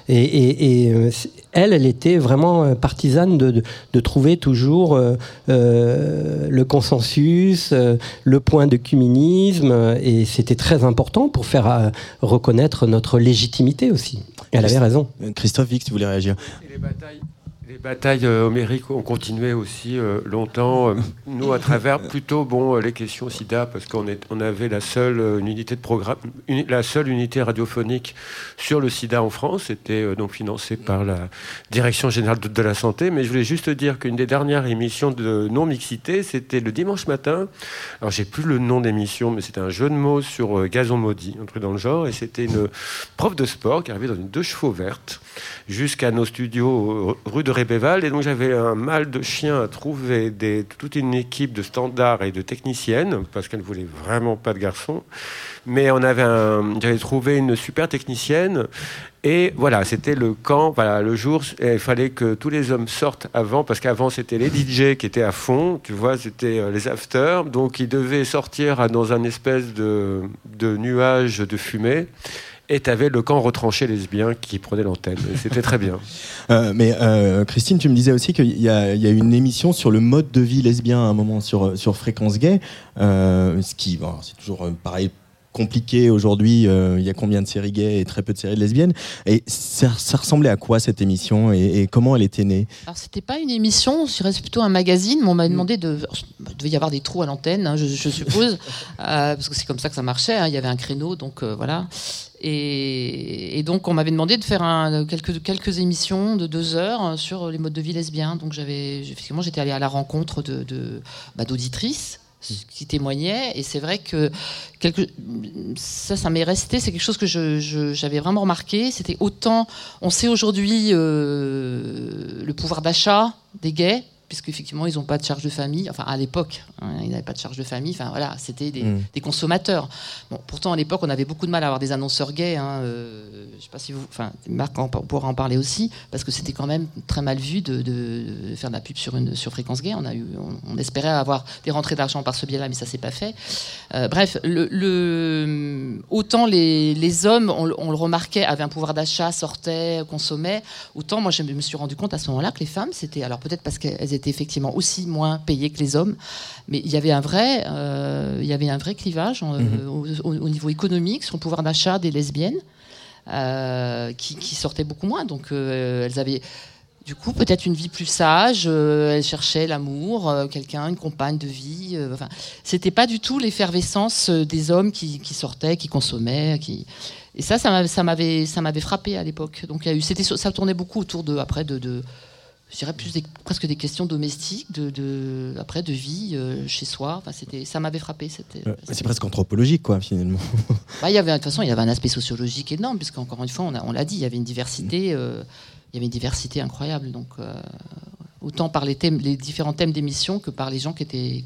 Et, et- et, euh, elle, elle était vraiment partisane de, de- de trouver toujours euh, euh, le consensus, euh, le point de cuminisme, et c'était très important pour faire euh, reconnaître notre légitimité aussi. Elle avait raison. Christophe Vix, tu voulais réagir Et les batailles, les batailles euh, homériques ont continué aussi euh, longtemps. euh, nous, à travers plutôt bon les questions SIDA, parce qu'on avait la seule unité de programme, la seule unité radiophonique sur le SIDA en France. C'était donc financé par la Direction générale de, la santé. Mais je voulais juste dire qu'une des dernières émissions de non mixité, c'était le dimanche matin. Alors j'ai plus le nom d'émission, mais c'était un jeu de mots sur gazon maudit, un truc dans le genre. Et c'était une prof de sport qui arrivait dans une deux chevaux verte jusqu'à nos studios rue de Et donc j'avais un mal de chien à trouver toute une équipe de standards et de techniciennes, parce qu'elle ne voulait vraiment pas de garçons. Mais on avait j'avais trouvé une super technicienne. Et voilà, c'était le camp, voilà, le jour, il fallait que tous les hommes sortent avant, parce qu'avant c'était les DJ qui étaient à fond, tu vois, c'était euh, les afters, donc ils devaient sortir à- dans un espèce de nuage de fumée. Et tu avais le camp retranché lesbien qui prenait l'antenne. C'était très bien. Euh, mais euh, Christine, tu me disais aussi qu'il y, a il y a une émission sur le mode de vie lesbien à un moment sur, sur Fréquence Gay. Euh, ce qui, bon, c'est toujours euh, pareil compliqué aujourd'hui. euh, il y a combien de séries gays et très peu de séries lesbiennes. Et ça, ça ressemblait à quoi cette émission? Et, et comment elle était née? Alors c'était pas une émission, je dirais c'est plutôt un magazine, mais on m'a demandé de... Il devait y avoir des trous à l'antenne, hein, je, je suppose, euh, parce que c'est comme ça que ça marchait, hein, il y avait un créneau, donc euh, voilà. Et, donc on m'avait demandé de faire quelques, émissions de deux heures sur les modes de vie lesbiens. Donc j'avais, effectivement, j'étais allée à la rencontre de, bah, d'auditrices qui témoignaient. Et c'est vrai que quelque, ça, ça m'est resté. C'est quelque chose que j'avais vraiment remarqué. C'était autant, on sait aujourd'hui euh, le pouvoir d'achat des gays. Puisqu'effectivement, ils n'ont pas de charge de famille. Enfin, à l'époque, hein, ils n'avaient pas de charge de famille. Enfin, voilà, c'était des, Mm. des consommateurs. Bon, pourtant, à l'époque, on avait beaucoup de mal à avoir des annonceurs gays. Hein, euh, je sais pas si vous. Enfin, Marc en- pourra en parler aussi, parce que c'était quand même très mal vu de, faire de la pub sur, une, sur Fréquence Gay. On, a eu, on, on espérait avoir des rentrées d'argent par ce biais-là, mais ça s'est pas fait. Euh, bref, le, le- autant les, les hommes, on, le- on le remarquait, avaient un pouvoir d'achat, sortaient, consommaient, autant moi je me suis rendu compte à ce moment-là que les femmes, c'était. Alors peut-être parce qu'elles étaient effectivement aussi moins payées que les hommes, mais il y avait un vrai, euh, il y avait un vrai clivage en- Mhm. au, au- au niveau économique sur le pouvoir d'achat des lesbiennes. euh, qui, qui sortaient beaucoup moins. Donc euh, elles avaient du coup peut-être une vie plus sage. euh, elles cherchaient l'amour, euh, quelqu'un, une compagne de vie. euh, enfin, c'était pas du tout l'effervescence euh, des hommes qui, qui sortaient, qui consommaient, qui et ça, ça m'avait- ça m'avait, ça m'avait frappé à l'époque. Donc il y a eu, c'était, ça tournait beaucoup autour de, après, de, de je dirais plus des- presque des questions domestiques, de, de après de vie euh, chez soi. Enfin, c'était, ça m'avait frappé. C'était, Euh, C'est presque anthropologique, quoi, finalement. bah, il y avait, de toute façon, il y avait un aspect sociologique énorme, puisqu'encore une fois, on, a- on l'a dit, il y avait une diversité, euh, il y avait une diversité incroyable. Donc, euh, autant par les, thèmes, les différents thèmes d'émission que par les gens qui étaient,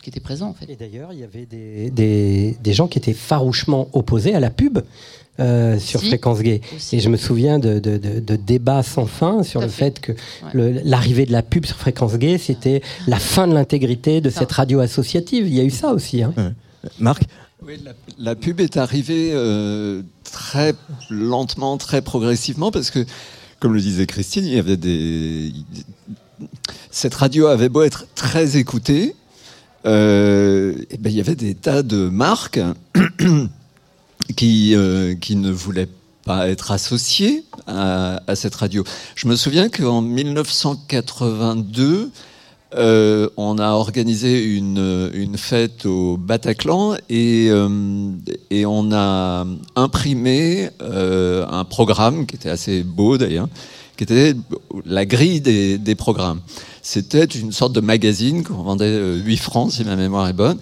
qui étaient présents, en fait. Et d'ailleurs, il y avait des, des, des gens qui étaient farouchement opposés à la pub. Euh, sur Si, Fréquence Gay. Et je me souviens de, de- de- de débats sans fin sur Tout le fait. fait que l'arrivée de la pub sur Fréquence Gay, c'était la fin de l'intégrité de cette radio associative. Il y a eu ça aussi. Hein. Marc? Oui, la, la pub est arrivée euh, très lentement, très progressivement, parce que, comme le disait Christine, il y avait des. Cette radio avait beau être très écoutée, euh, eh ben, il y avait des tas de marques qui, euh, qui ne voulaient pas être associées à, cette radio. Je me souviens qu'en 1982, euh, on a organisé une, fête au Bataclan et, euh, on a imprimé un programme qui était assez beau d'ailleurs, qui était la grille des, des programmes. C'était une sorte de magazine qu'on vendait euh, 8 francs si ma mémoire est bonne.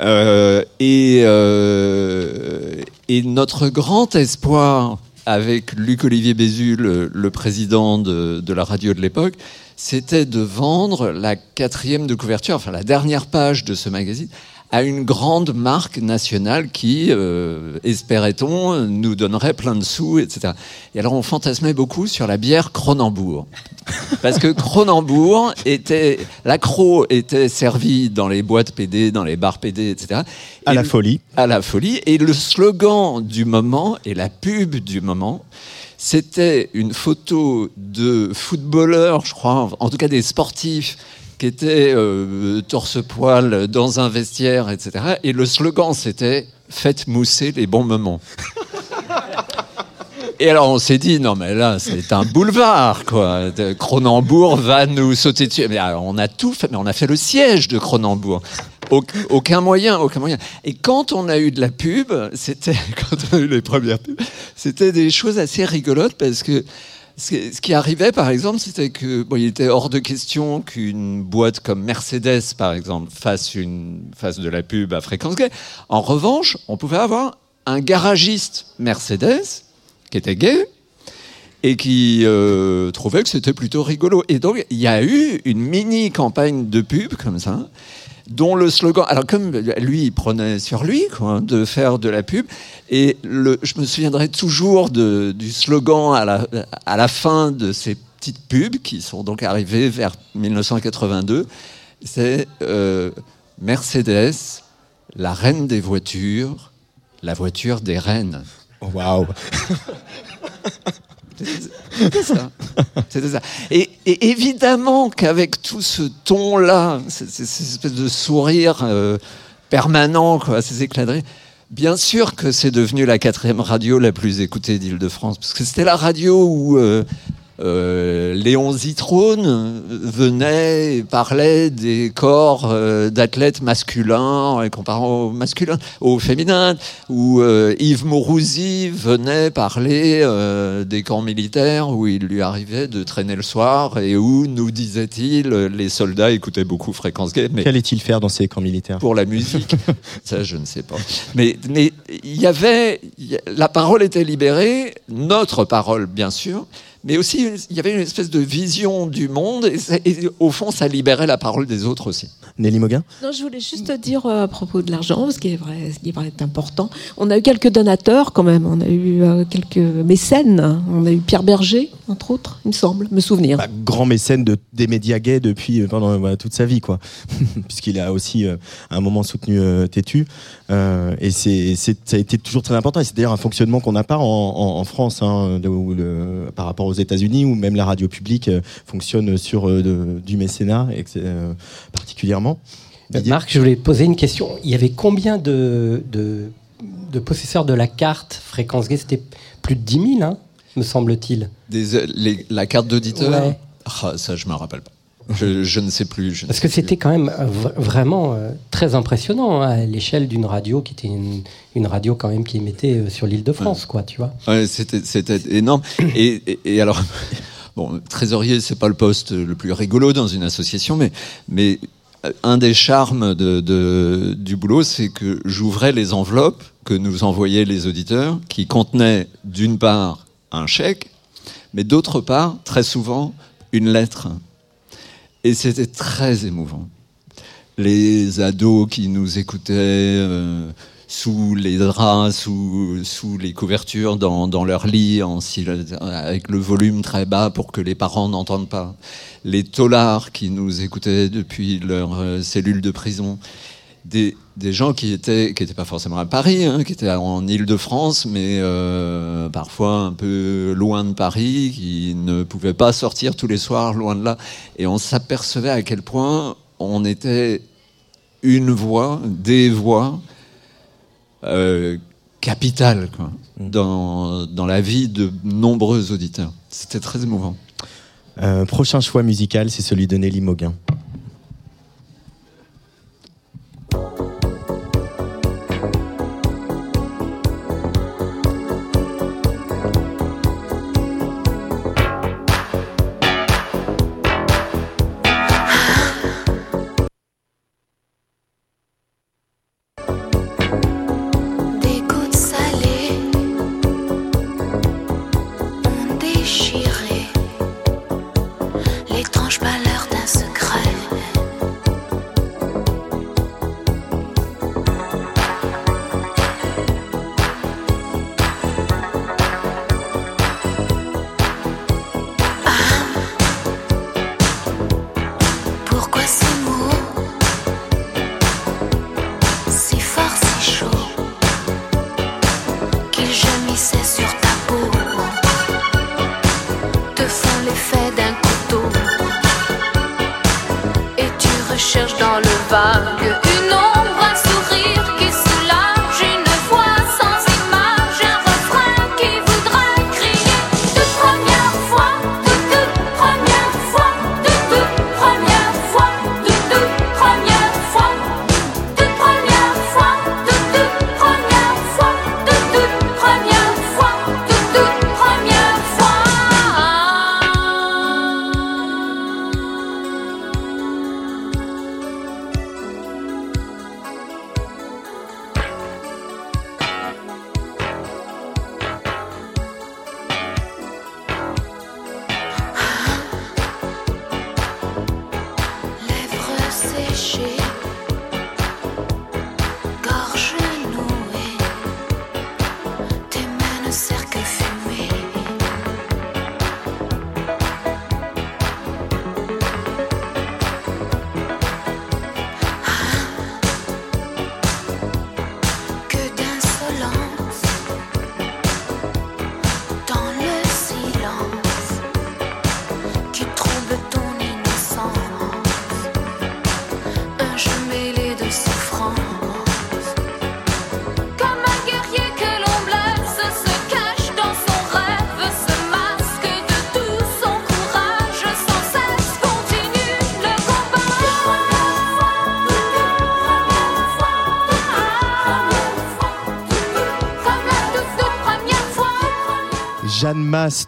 Euh, et, euh, et notre grand espoir avec Luc-Olivier Bézu, le, le président de, de la radio de l'époque, c'était de vendre la quatrième de couverture, enfin la dernière page de ce magazine, à une grande marque nationale qui, euh, espérait-on, nous donnerait plein de sous, etc. Et alors on fantasmait beaucoup sur la bière Cronenbourg. Parce que Cronenbourg était, l'accro était servi dans les boîtes PD, dans les bars PD, etc. À Et la folie. À la folie. Et le slogan du moment et la pub du moment, c'était une photo de footballeurs, je crois, en tout cas des sportifs qui étaient euh, torse-poil dans un vestiaire, etc. Et le slogan, c'était Faites mousser les bons moments. Et alors on s'est dit non mais là c'est un boulevard quoi. De- Cronenbourg va nous sauter dessus. Mais on a tout fait, mais on a fait le siège de Cronenbourg. Auc- Aucun moyen, aucun moyen. Et quand on a eu de la pub, c'était quand on a eu les premières pubs, c'était des choses assez rigolotes parce que ce qui arrivait, par exemple, c'était que il était hors de question qu'une boîte comme Mercedes, par exemple, fasse une fasse de la pub à fréquence gay. En revanche, on pouvait avoir un garagiste Mercedes qui était gay et qui euh, trouvait que c'était plutôt rigolo. Et donc, il y a eu une mini campagne de pub comme ça, dont le slogan. Alors, comme lui, il prenait sur lui quoi, de faire de la pub, et le, je me souviendrai toujours de, du slogan à la, à la fin de ces petites pubs qui sont donc arrivées vers 1982. C'est euh, Mercedes, la reine des voitures, la voiture des reines. Waouh C'était ça. Ça. Et, évidemment qu'avec tout ce ton-là, cette espèce de sourire euh, permanent, quoi, ces éclats bien sûr que c'est devenu la quatrième radio la plus écoutée d'Île-de-France, parce que c'était la radio où euh, euh, Léon Zitrone venait et parlait des corps euh, d'athlètes masculins et comparant aux masculins, aux féminins, où euh, Yves Mourouzi venait parler des camps militaires où il lui arrivait de traîner le soir et où, nous disait-il, les soldats écoutaient beaucoup Fréquence Gay. Mais Qu'allait-il faire dans ces camps militaires? Pour la musique, ça je ne sais pas. Mais mais il y avait y la parole était libérée, notre parole bien sûr, mais aussi il y avait une espèce de vision du monde et, ça- et au fond ça libérait la parole des autres aussi. Nelly Moguin Non, je voulais juste dire euh, à propos de l'argent, ce qui est vrai, ce qui est vrai est important. On a eu quelques donateurs quand même. On a eu euh, quelques mécènes. On a eu Pierre Berger, entre autres, il me semble, me souvenir. Bah, grand mécène de, des médias gays depuis euh, pendant bah, toute sa vie, quoi. Puisqu'il a aussi euh, à un moment soutenu euh, Tétu. Euh, et c'est, ça a été toujours très important. Et c'est d'ailleurs un fonctionnement qu'on n'a pas en, en- en France, hein, de- où le- par rapport aux États-Unis, où même la radio publique euh, fonctionne sur euh, de- du mécénat, et euh, particulièrement. Euh, Marc, je voulais poser une question. Il y avait combien de, de, de possesseurs de la carte fréquence gay? C'était plus de 10 000, hein, me semble-t-il. Euh, la carte d'auditeur, Ouais. Ah, ça je me rappelle pas. Je, je ne sais plus. je ne Parce que c'était quand même euh, vraiment euh, très impressionnant hein, à l'échelle d'une radio qui était une, une radio quand même qui émettait euh, sur l'île de France, quoi, tu vois. Ouais, c'était, énorme. Et, et- et alors, bon, trésorier, c'est pas le poste le plus rigolo dans une association, mais, mais un des charmes de, de- du boulot, c'est que j'ouvrais les enveloppes que nous envoyaient les auditeurs, qui contenaient d'une part un chèque, mais d'autre part, très souvent, une lettre. Et c'était très émouvant les ados qui nous écoutaient euh, sous les draps, sous, sous les couvertures, dans, dans leur lit, en, avec le volume très bas pour que les parents n'entendent pas. Les taulards qui nous écoutaient depuis leur euh, cellule de prison. Des, des gens qui étaient qui étaient pas forcément à Paris, hein, qui étaient en Île-de-France, mais euh, parfois un peu loin de Paris, qui ne pouvaient pas sortir tous les soirs loin de là. Et on s'apercevait à quel point on était une voix, des voix euh, capitales quoi, dans, dans la vie de nombreux auditeurs. C'était très émouvant. Euh, prochain choix musical, c'est celui de Nelly Moguin. Qu'ils gémissaient sur ta peau. Te font l'effet d'un couteau. Et tu recherches dans le vague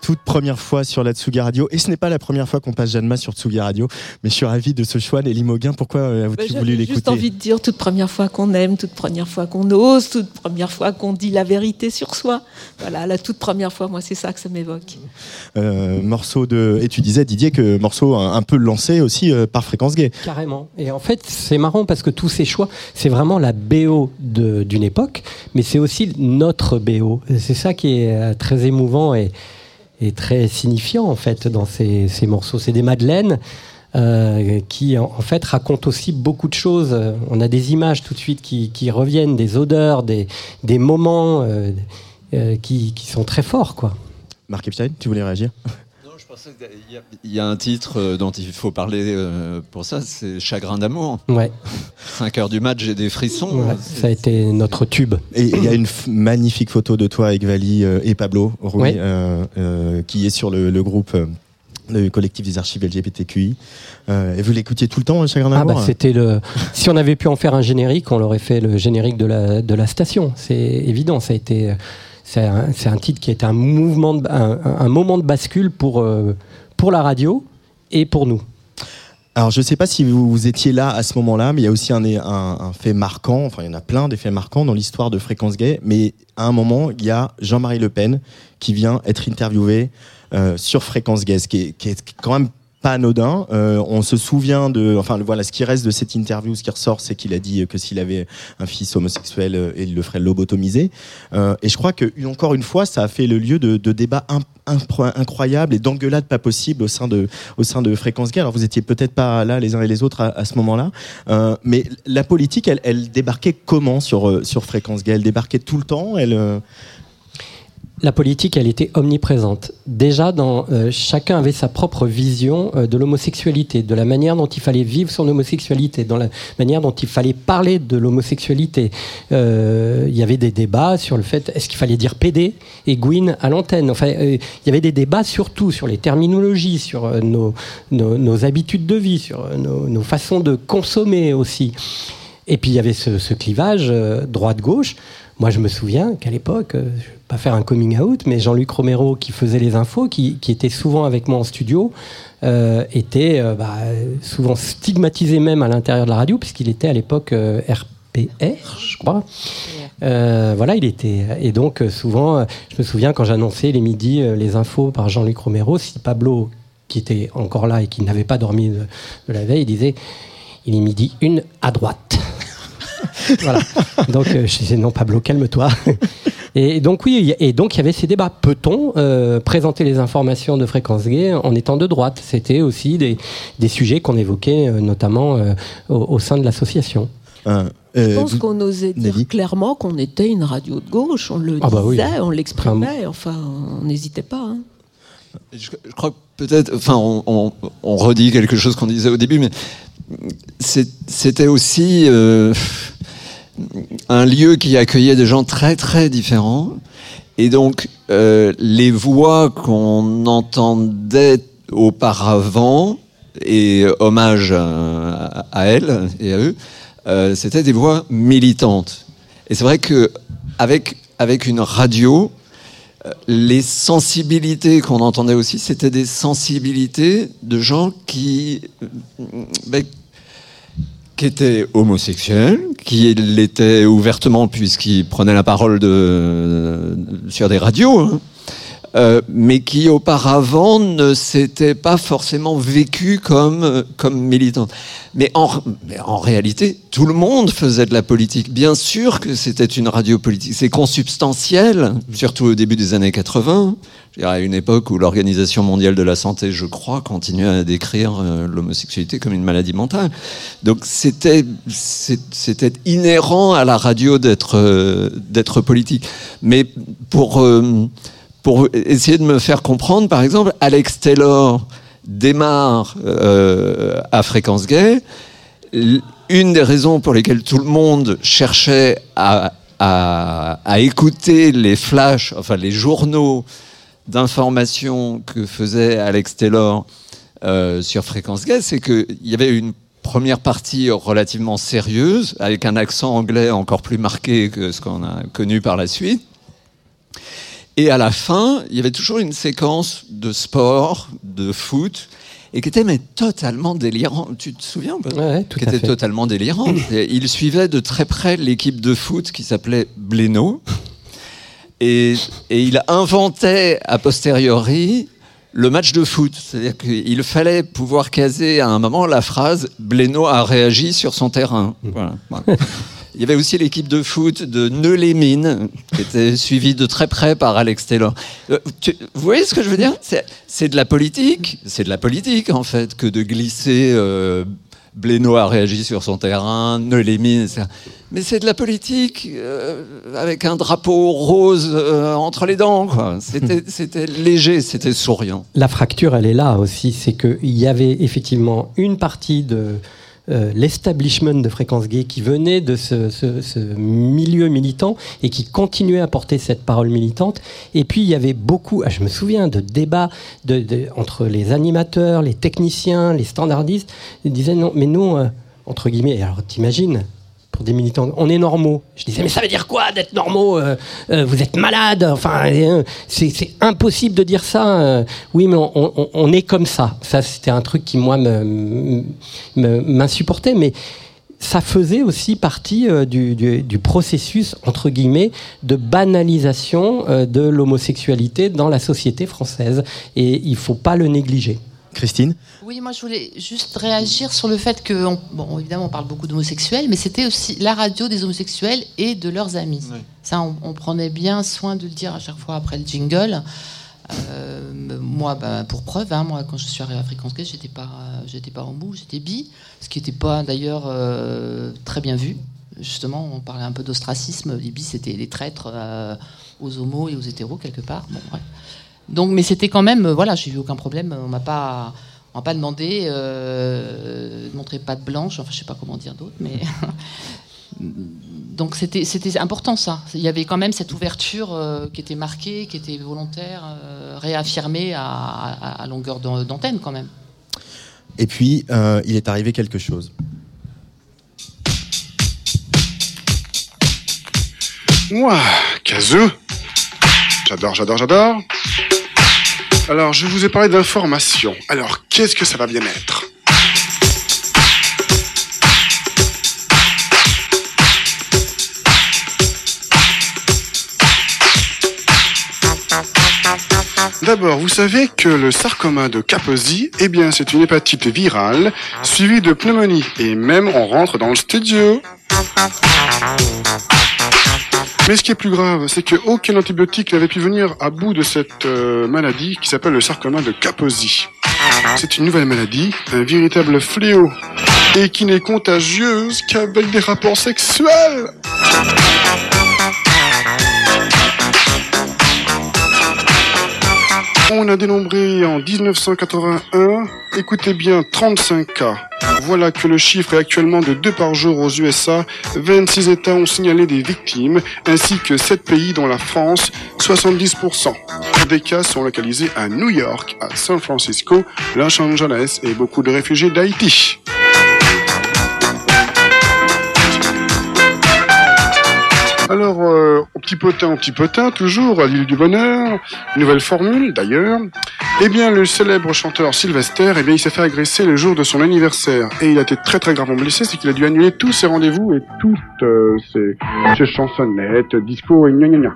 Toute première fois sur la Tsugi Radio. Et ce n'est pas la première fois qu'on passe Jeanne sur Tsugi Radio, mais je suis ravi de ce choix. Nelly Moguin, pourquoi avez-vous Bah, voulu l'écouter juste envie de dire toute première fois qu'on aime, toute première fois qu'on ose, toute première fois qu'on dit la vérité sur soi. Voilà, la toute première fois, moi, c'est ça que ça m'évoque. Euh, morceau de. Et tu disais, Didier, que morceau un, un peu lancé aussi euh, par Fréquence Gay. Carrément. Et en fait, c'est marrant parce que tous ces choix, c'est vraiment la BO de- d'une époque, mais c'est aussi notre BO. C'est ça qui est euh, très émouvant et, et très signifiant en fait dans ces, ces morceaux. C'est des madeleines. euh, qui en, fait racontent aussi beaucoup de choses. On a des images tout de suite qui, qui reviennent, des odeurs, des, des moments euh, euh, qui, qui sont très forts, quoi. Marc Epstein, tu voulais réagir? Il y a un titre euh, dont il faut parler euh, pour ça, c'est Chagrin d'amour. Ouais. 5 heures du match, j'ai des frissons. Ouais, ça a été notre tube. Et il y a une f- magnifique photo de toi avec Vali euh, et Pablo Rui, Ouais. euh, euh, qui est sur le, le groupe euh, le collectif des archives LGBTQI. Euh, et vous l'écoutiez tout le temps, Chagrin Ah d'amour bah c'était le. Si on avait pu en faire un générique, on l'aurait fait le générique de la de la station. C'est évident. Ça a été. C'est un, titre qui été un mouvement, un, moment de bascule pour euh, pour la radio et pour nous. Alors, je ne sais pas si vous, étiez là à ce moment-là, mais il y a aussi un, fait marquant, enfin, il y en a plein des faits marquants dans l'histoire de Fréquence Gay, mais à un moment, il y a Jean-Marie Le Pen qui vient être interviewé euh, sur Fréquence Gay, ce est, qui est quand même pas anodin. Euh, on se souvient de, enfin, voilà, ce qui reste de cette interview, ce qui ressort, c'est qu'il a dit que s'il avait un fils homosexuel, euh, il le ferait lobotomiser. Euh, et je crois que, encore une fois, ça a fait le lieu de, de débats incroyables et d'engueulades pas possibles au sein de, au sein de Fréquence Gay. Alors, vous étiez peut-être pas là les uns et les autres à, ce moment-là, euh, mais la politique, elle, elle débarquait comment sur, euh, sur Fréquence Gay Elle débarquait tout le temps? Elle, La politique, elle était omniprésente. Déjà, euh, chacun avait sa propre vision euh, de l'homosexualité, de la manière dont il fallait vivre son homosexualité, dans la manière dont il fallait parler de l'homosexualité. Euh, il y avait des débats sur le fait est-ce qu'il fallait dire PD et Gwyn à l'antenne? Il y avait des débats surtout sur les terminologies, sur nos, habitudes de vie, sur nos, façons de consommer aussi. Et puis il y avait ce, ce clivage droite-gauche. Moi, je me souviens qu'à l'époque, euh, pas faire un coming out, mais Jean-Luc Romero, qui faisait les infos, qui, qui était souvent avec moi en studio, euh, était euh, bah, souvent stigmatisé même à l'intérieur de la radio, puisqu'il était à l'époque euh, RPR, je crois. Euh, voilà, il était. Et donc, euh, souvent, euh, je me souviens quand j'annonçais les midis euh, les infos par Jean-Luc Romero, si Pablo, qui était encore là et qui n'avait pas dormi de, de la veille, il disait il est midi une à droite. Voilà. Donc, euh, je disais non, Pablo, calme-toi. Et donc oui, et donc il y avait ces débats. Peut-on euh, présenter les informations de fréquence gay en étant de droite? C'était aussi des, des sujets qu'on évoquait euh, notamment euh, au, au sein de l'association. euh, Je pense qu'on osait dire clairement qu'on était une radio de gauche. On le Ah bah oui. disait, on l'exprimait. Enfin, on n'hésitait pas. hein. Je, je crois que peut-être, enfin, on, on- on redit quelque chose qu'on disait au début, mais c'était aussi euh, un lieu qui accueillait des gens très très différents, et donc euh, les voix qu'on entendait auparavant et hommage à, à elles et à eux, euh, c'était des voix militantes. Et c'est vrai que avec avec une radio, euh, les sensibilités qu'on entendait aussi, c'était des sensibilités de gens qui, euh, ben, qui étaient homosexuels, qui l'étaient ouvertement puisqu'ils prenaient la parole de, sur des radios, hein, euh, mais qui auparavant ne s'étaient pas forcément vécus comme, comme militants. Mais en, en réalité, tout le monde faisait de la politique. Bien sûr que c'était une radio politique. C'est consubstantiel, surtout au début des années 80, je dirais à une époque où l'Organisation mondiale de la santé, je crois, continuait à décrire euh, l'homosexualité comme une maladie mentale. Donc c'était c'était inhérent à la radio d'être euh, d'être politique. Mais pour pour essayer de me faire comprendre, par exemple, Alex Taylor démarre euh, à Fréquence Gay. Une des raisons pour lesquelles tout le monde cherchait à, écouter les flashs, enfin les journaux d'information que faisait Alex Taylor euh, sur Fréquence Gay, c'est qu'il y avait une première partie relativement sérieuse, avec un accent anglais encore plus marqué que ce qu'on a connu par la suite. Et à la fin, il y avait toujours une séquence de sport, de foot, et qui était mais totalement délirant. Tu te souviens ou pas? Ouais, tout Qui était fait. totalement délirant. Il suivait de très près l'équipe de foot qui s'appelait Blénaud. Et, et il inventait a posteriori le match de foot. C'est-à-dire qu'il fallait pouvoir caser à un moment la phrase Blénaud a réagi sur son terrain. Voilà. Il y avait aussi l'équipe de foot de Neu-les-Mines, qui était suivie de très près par Alex Taylor. Euh, tu- vous voyez ce que je veux dire? C'est c'est de la politique, c'est de la politique en fait, que de glisser. Euh, Blénaud a réagi sur son terrain, Neu-les-Mines, etc. Mais c'est de la politique euh, avec un drapeau rose euh, entre les dents. quoi. C'était c'était léger, c'était souriant. La fracture, elle est là aussi. C'est qu'il y avait effectivement une partie de euh, l'establishment de Fréquence Gay qui venait de ce, milieu militant et qui continuait à porter cette parole militante. Et puis, il y avait beaucoup, ah, je me souviens, de débats entre les animateurs, les techniciens, les standardistes. Ils disaient non, mais nous, euh, entre guillemets, alors t'imagines pour des militants, on est normaux. Je disais, mais ça veut dire quoi d'être normaux Euh, euh, Vous êtes malade Enfin, euh, c'est impossible de dire ça. oui, mais on, est comme ça. Ça, c'était un truc qui, moi, m'insupportait. Mais ça faisait aussi partie du, processus, entre guillemets, de banalisation de l'homosexualité dans la société française. Et il faut pas le négliger. Christine Oui, moi je voulais juste réagir sur le fait que, on- bon, évidemment, on parle beaucoup d'homosexuels, mais c'était aussi la radio des homosexuels et de leurs amis. Ça, on, on prenait bien soin de le dire à chaque fois après le jingle. Euh, moi, bah, pour preuve, hein, moi, quand je suis arrivée à Fréquence Gay, j'étais pas, j'étais pas en bout, j'étais bi, ce qui n'était pas d'ailleurs euh, très bien vu. Justement, on parlait un peu d'ostracisme. Les bis, c'était les traîtres euh, aux homos et aux hétéros quelque part. Bon, bref. Donc, mais c'était quand même, euh, voilà, j'ai eu aucun problème. On m'a pas, on m'a pas demandé euh, de montrer patte blanche. Enfin, je sais pas comment dire d'autre, mais donc c'était, c'était important ça. Il y avait quand même cette ouverture euh, qui était marquée, qui était volontaire, euh, réaffirmée à, à- à longueur d'an- d'antenne quand même. Et puis, euh, il est arrivé quelque chose. Ouah, Kazoo J'adore, j'adore, j'adore. Alors, je vous ai parlé d'information. Alors, qu'est-ce que ça va bien être D'abord, vous savez que le sarcoma de Kaposi, eh bien, c'est une hépatite virale suivie de pneumonie. Et même, on rentre dans le studio. Mais ce qui est plus grave, c'est qu'aucun antibiotique n'avait pu venir à bout de cette euh, maladie qui s'appelle le sarcoma de Kaposi. C'est une nouvelle maladie, un véritable fléau, et qui n'est contagieuse qu'avec des rapports sexuels. On a dénombré en 1981, écoutez bien, 35 cas. Voilà que le chiffre est actuellement de 2 par jour aux USA. 26 États ont signalé des victimes, ainsi que 7 pays dont la France, 70%. Des cas sont localisés à New York, à San Francisco, Los Angeles et beaucoup de réfugiés d'Haïti. Alors, euh, au petit potin, au petit potin, toujours à l'île du bonheur, nouvelle formule d'ailleurs. Eh bien, le célèbre chanteur Sylvester, eh bien, il s'est fait agresser le jour de son anniversaire et il a été très très gravement blessé, c'est qu'il a dû annuler tous ses rendez-vous et toutes euh, ses, chansonnettes, disco et gna gna gna.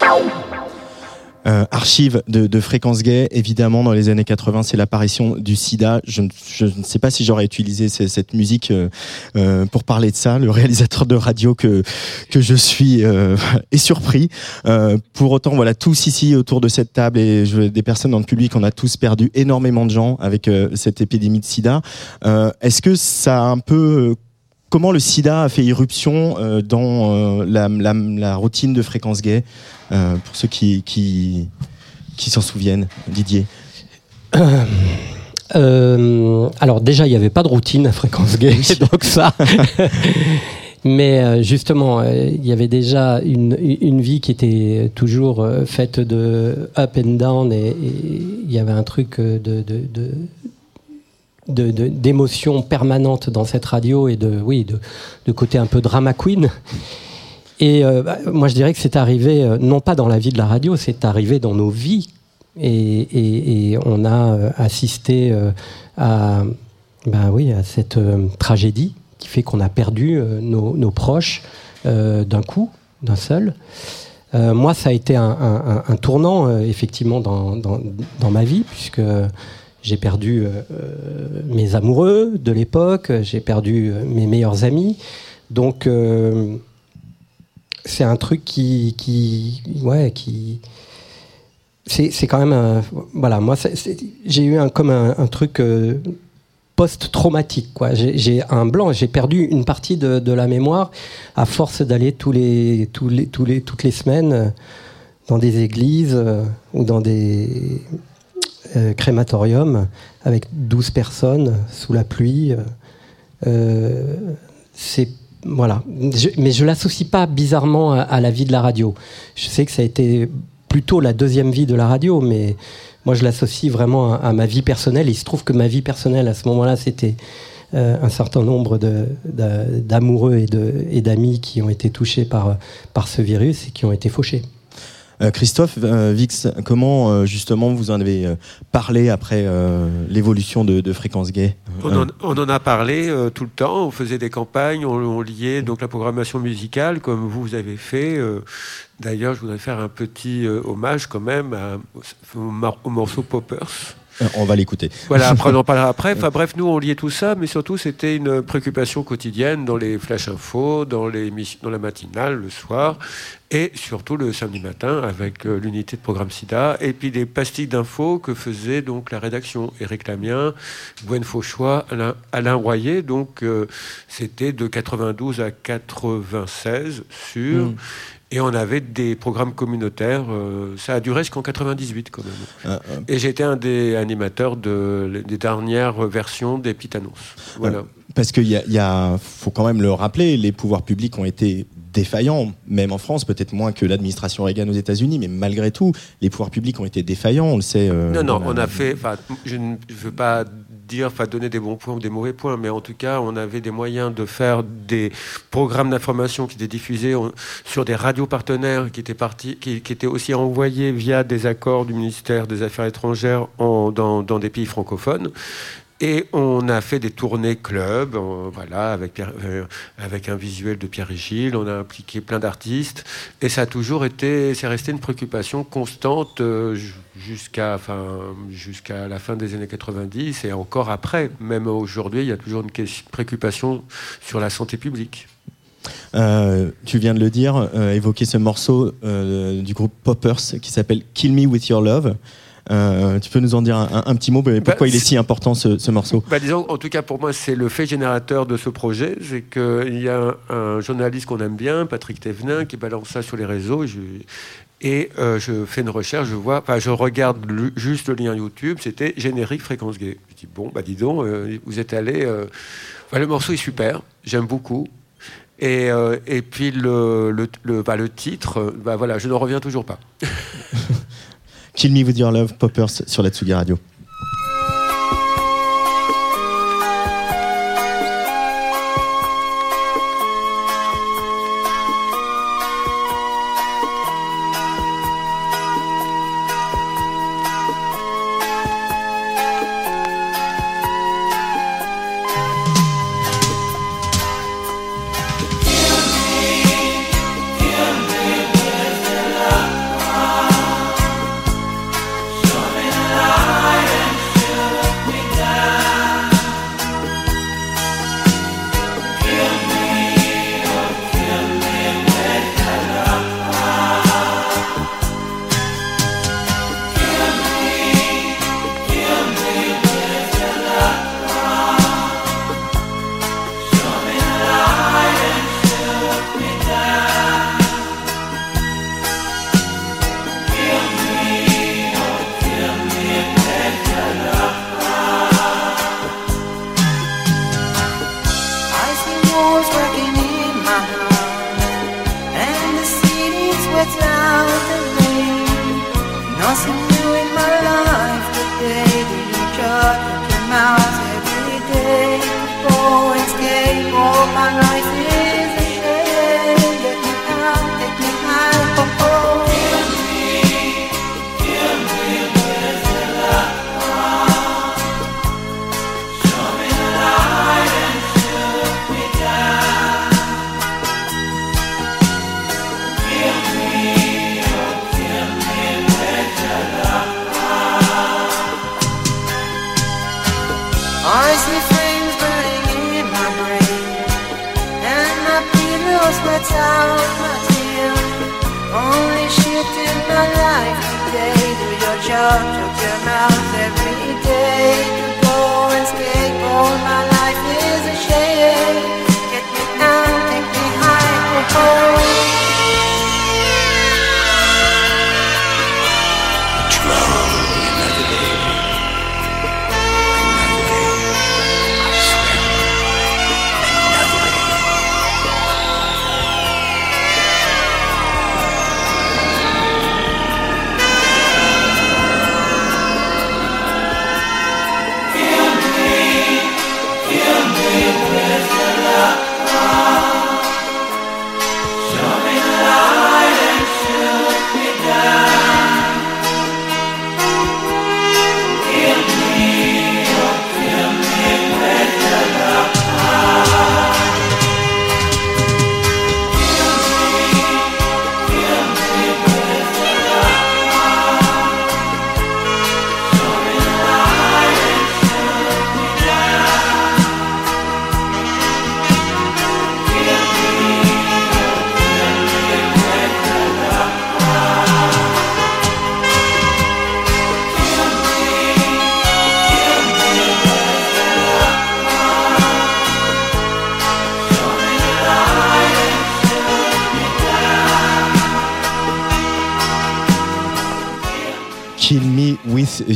Euh, archive de, de Fréquence Gay, évidemment, dans les années 80, c'est l'apparition du sida. Je, ne- je ne sais pas si j'aurais utilisé ce- cette musique euh, euh, pour parler de ça. Le réalisateur de radio que, que je suis euh, est surpris. Euh, pour autant, voilà, tous ici autour de cette table et je, des personnes dans le public, on a tous perdu énormément de gens avec euh, cette épidémie de sida. Est-ce que ça a un peu... Comment le sida a fait irruption euh, dans euh, la, la- la routine de Fréquence Gay euh, Pour ceux qui, qui, qui s'en souviennent, Didier? Alors déjà, il n'y avait pas de routine à fréquence gay, donc ça. Mais justement, il y avait déjà une, une vie qui était toujours faite de up and down et il y avait un truc de- d'émotion permanente dans cette radio et de oui de, côté un peu drama queen Et euh, bah, moi, je dirais que c'est arrivé, euh, non pas dans la vie de la radio, c'est arrivé dans nos vies. Et, on a euh, assisté à, bah oui, à cette tragédie qui fait qu'on a perdu nos, proches d'un coup, d'un seul. Moi, ça a été un, tournant, effectivement, dans, dans- dans ma vie, puisque j'ai perdu euh, euh, mes amoureux de l'époque, j'ai perdu euh, mes meilleurs amis. Donc, c'est un truc qui, ouais, qui, c'est, quand même, voilà, moi, j'ai eu un, comme un, truc post-traumatique, quoi. J'ai, un blanc, j'ai perdu une partie de, la mémoire à force d'aller tous les, les, toutes les semaines dans des églises ou dans des euh, crématoriums avec 12 personnes sous la pluie. euh, euh, c'est voilà, Je- mais je l'associe pas bizarrement à, la vie de la radio. Je sais que ça a été plutôt la deuxième vie de la radio, mais moi je l'associe vraiment à, ma vie personnelle. Il se trouve que ma vie personnelle à ce moment-là, c'était euh, un certain nombre d'amoureux et d'amis qui ont été touchés par, par ce virus et qui ont été fauchés. Euh, Christophe, euh, Vix, comment euh, justement vous en avez parlé après l'évolution de, Fréquence Gay On en, a parlé tout le temps, on faisait des campagnes, on, liait donc la programmation musicale comme vous, avez fait. D'ailleurs, je voudrais faire un petit hommage quand même au, au morceau Poppers. Euh, On va l'écouter. Voilà, après on en parlera après. Enfin bref, nous on liait tout ça, mais surtout c'était une préoccupation quotidienne dans les flash infos, dans, les, dans la matinale, le soir, et surtout le samedi matin avec euh, l'unité de programme SIDA, et puis des pastilles d'infos que faisait donc la rédaction. Éric Lamien, Gwen Fauchois, Alain, Alain Royer, donc euh, c'était de 92 à 96 sur... Mm. Et on avait des programmes communautaires. euh, ça a duré jusqu'en 98 quand même. Ah, Et j'étais un des animateurs de, des dernières versions des petites annonces. Voilà. Euh, Parce qu'il y a, y a- faut quand même le rappeler, les pouvoirs publics ont été défaillants, même en France, peut-être moins que l'administration Reagan aux États-Unis, mais malgré tout, les pouvoirs publics ont été défaillants, on le sait. euh, non, non, dans la- on a fait. enfin, Je ne veux pas dire, enfin, donner des bons points ou des mauvais points, mais en tout cas, on avait des moyens de faire des programmes d'information qui étaient diffusés sur des radios partenaires qui étaient, partis, qui, étaient aussi envoyés via des accords du ministère des Affaires étrangères dans des pays francophones. Et on a fait des tournées club, voilà, euh, avec un visuel de Pierre et. On a impliqué plein d'artistes. Et ça a toujours été, c'est resté une préoccupation constante euh, ju- jusqu'à, enfin, la fin des années 90 et encore après. Même aujourd'hui, il y a toujours une préoccupation sur la santé publique. Euh, tu viens de le dire, évoquer ce morceau du groupe Poppers qui s'appelle Kill Me With Your Love. Euh, tu peux nous en dire un, petit mot mais Pourquoi Bah, il est si important ce, ce morceau Bah, disons, en tout cas pour moi, c'est le fait générateur de ce projet. C'est qu'il y a un, un journaliste qu'on aime bien, Patrick Thévenin, qui balance ça sur les réseaux. Et je, et, euh, je fais une recherche, je vois, enfin, je regarde le- juste le lien YouTube, c'était générique fréquence gay. Je dis bon, bah dis donc, euh, vous êtes allé. euh, le morceau est super, j'aime beaucoup. Et, et puis le, le, le, bah, le titre, bah, voilà, je n'en reviens toujours pas. Kill Me With Your Love, Poppers sur la Tsugi Radio.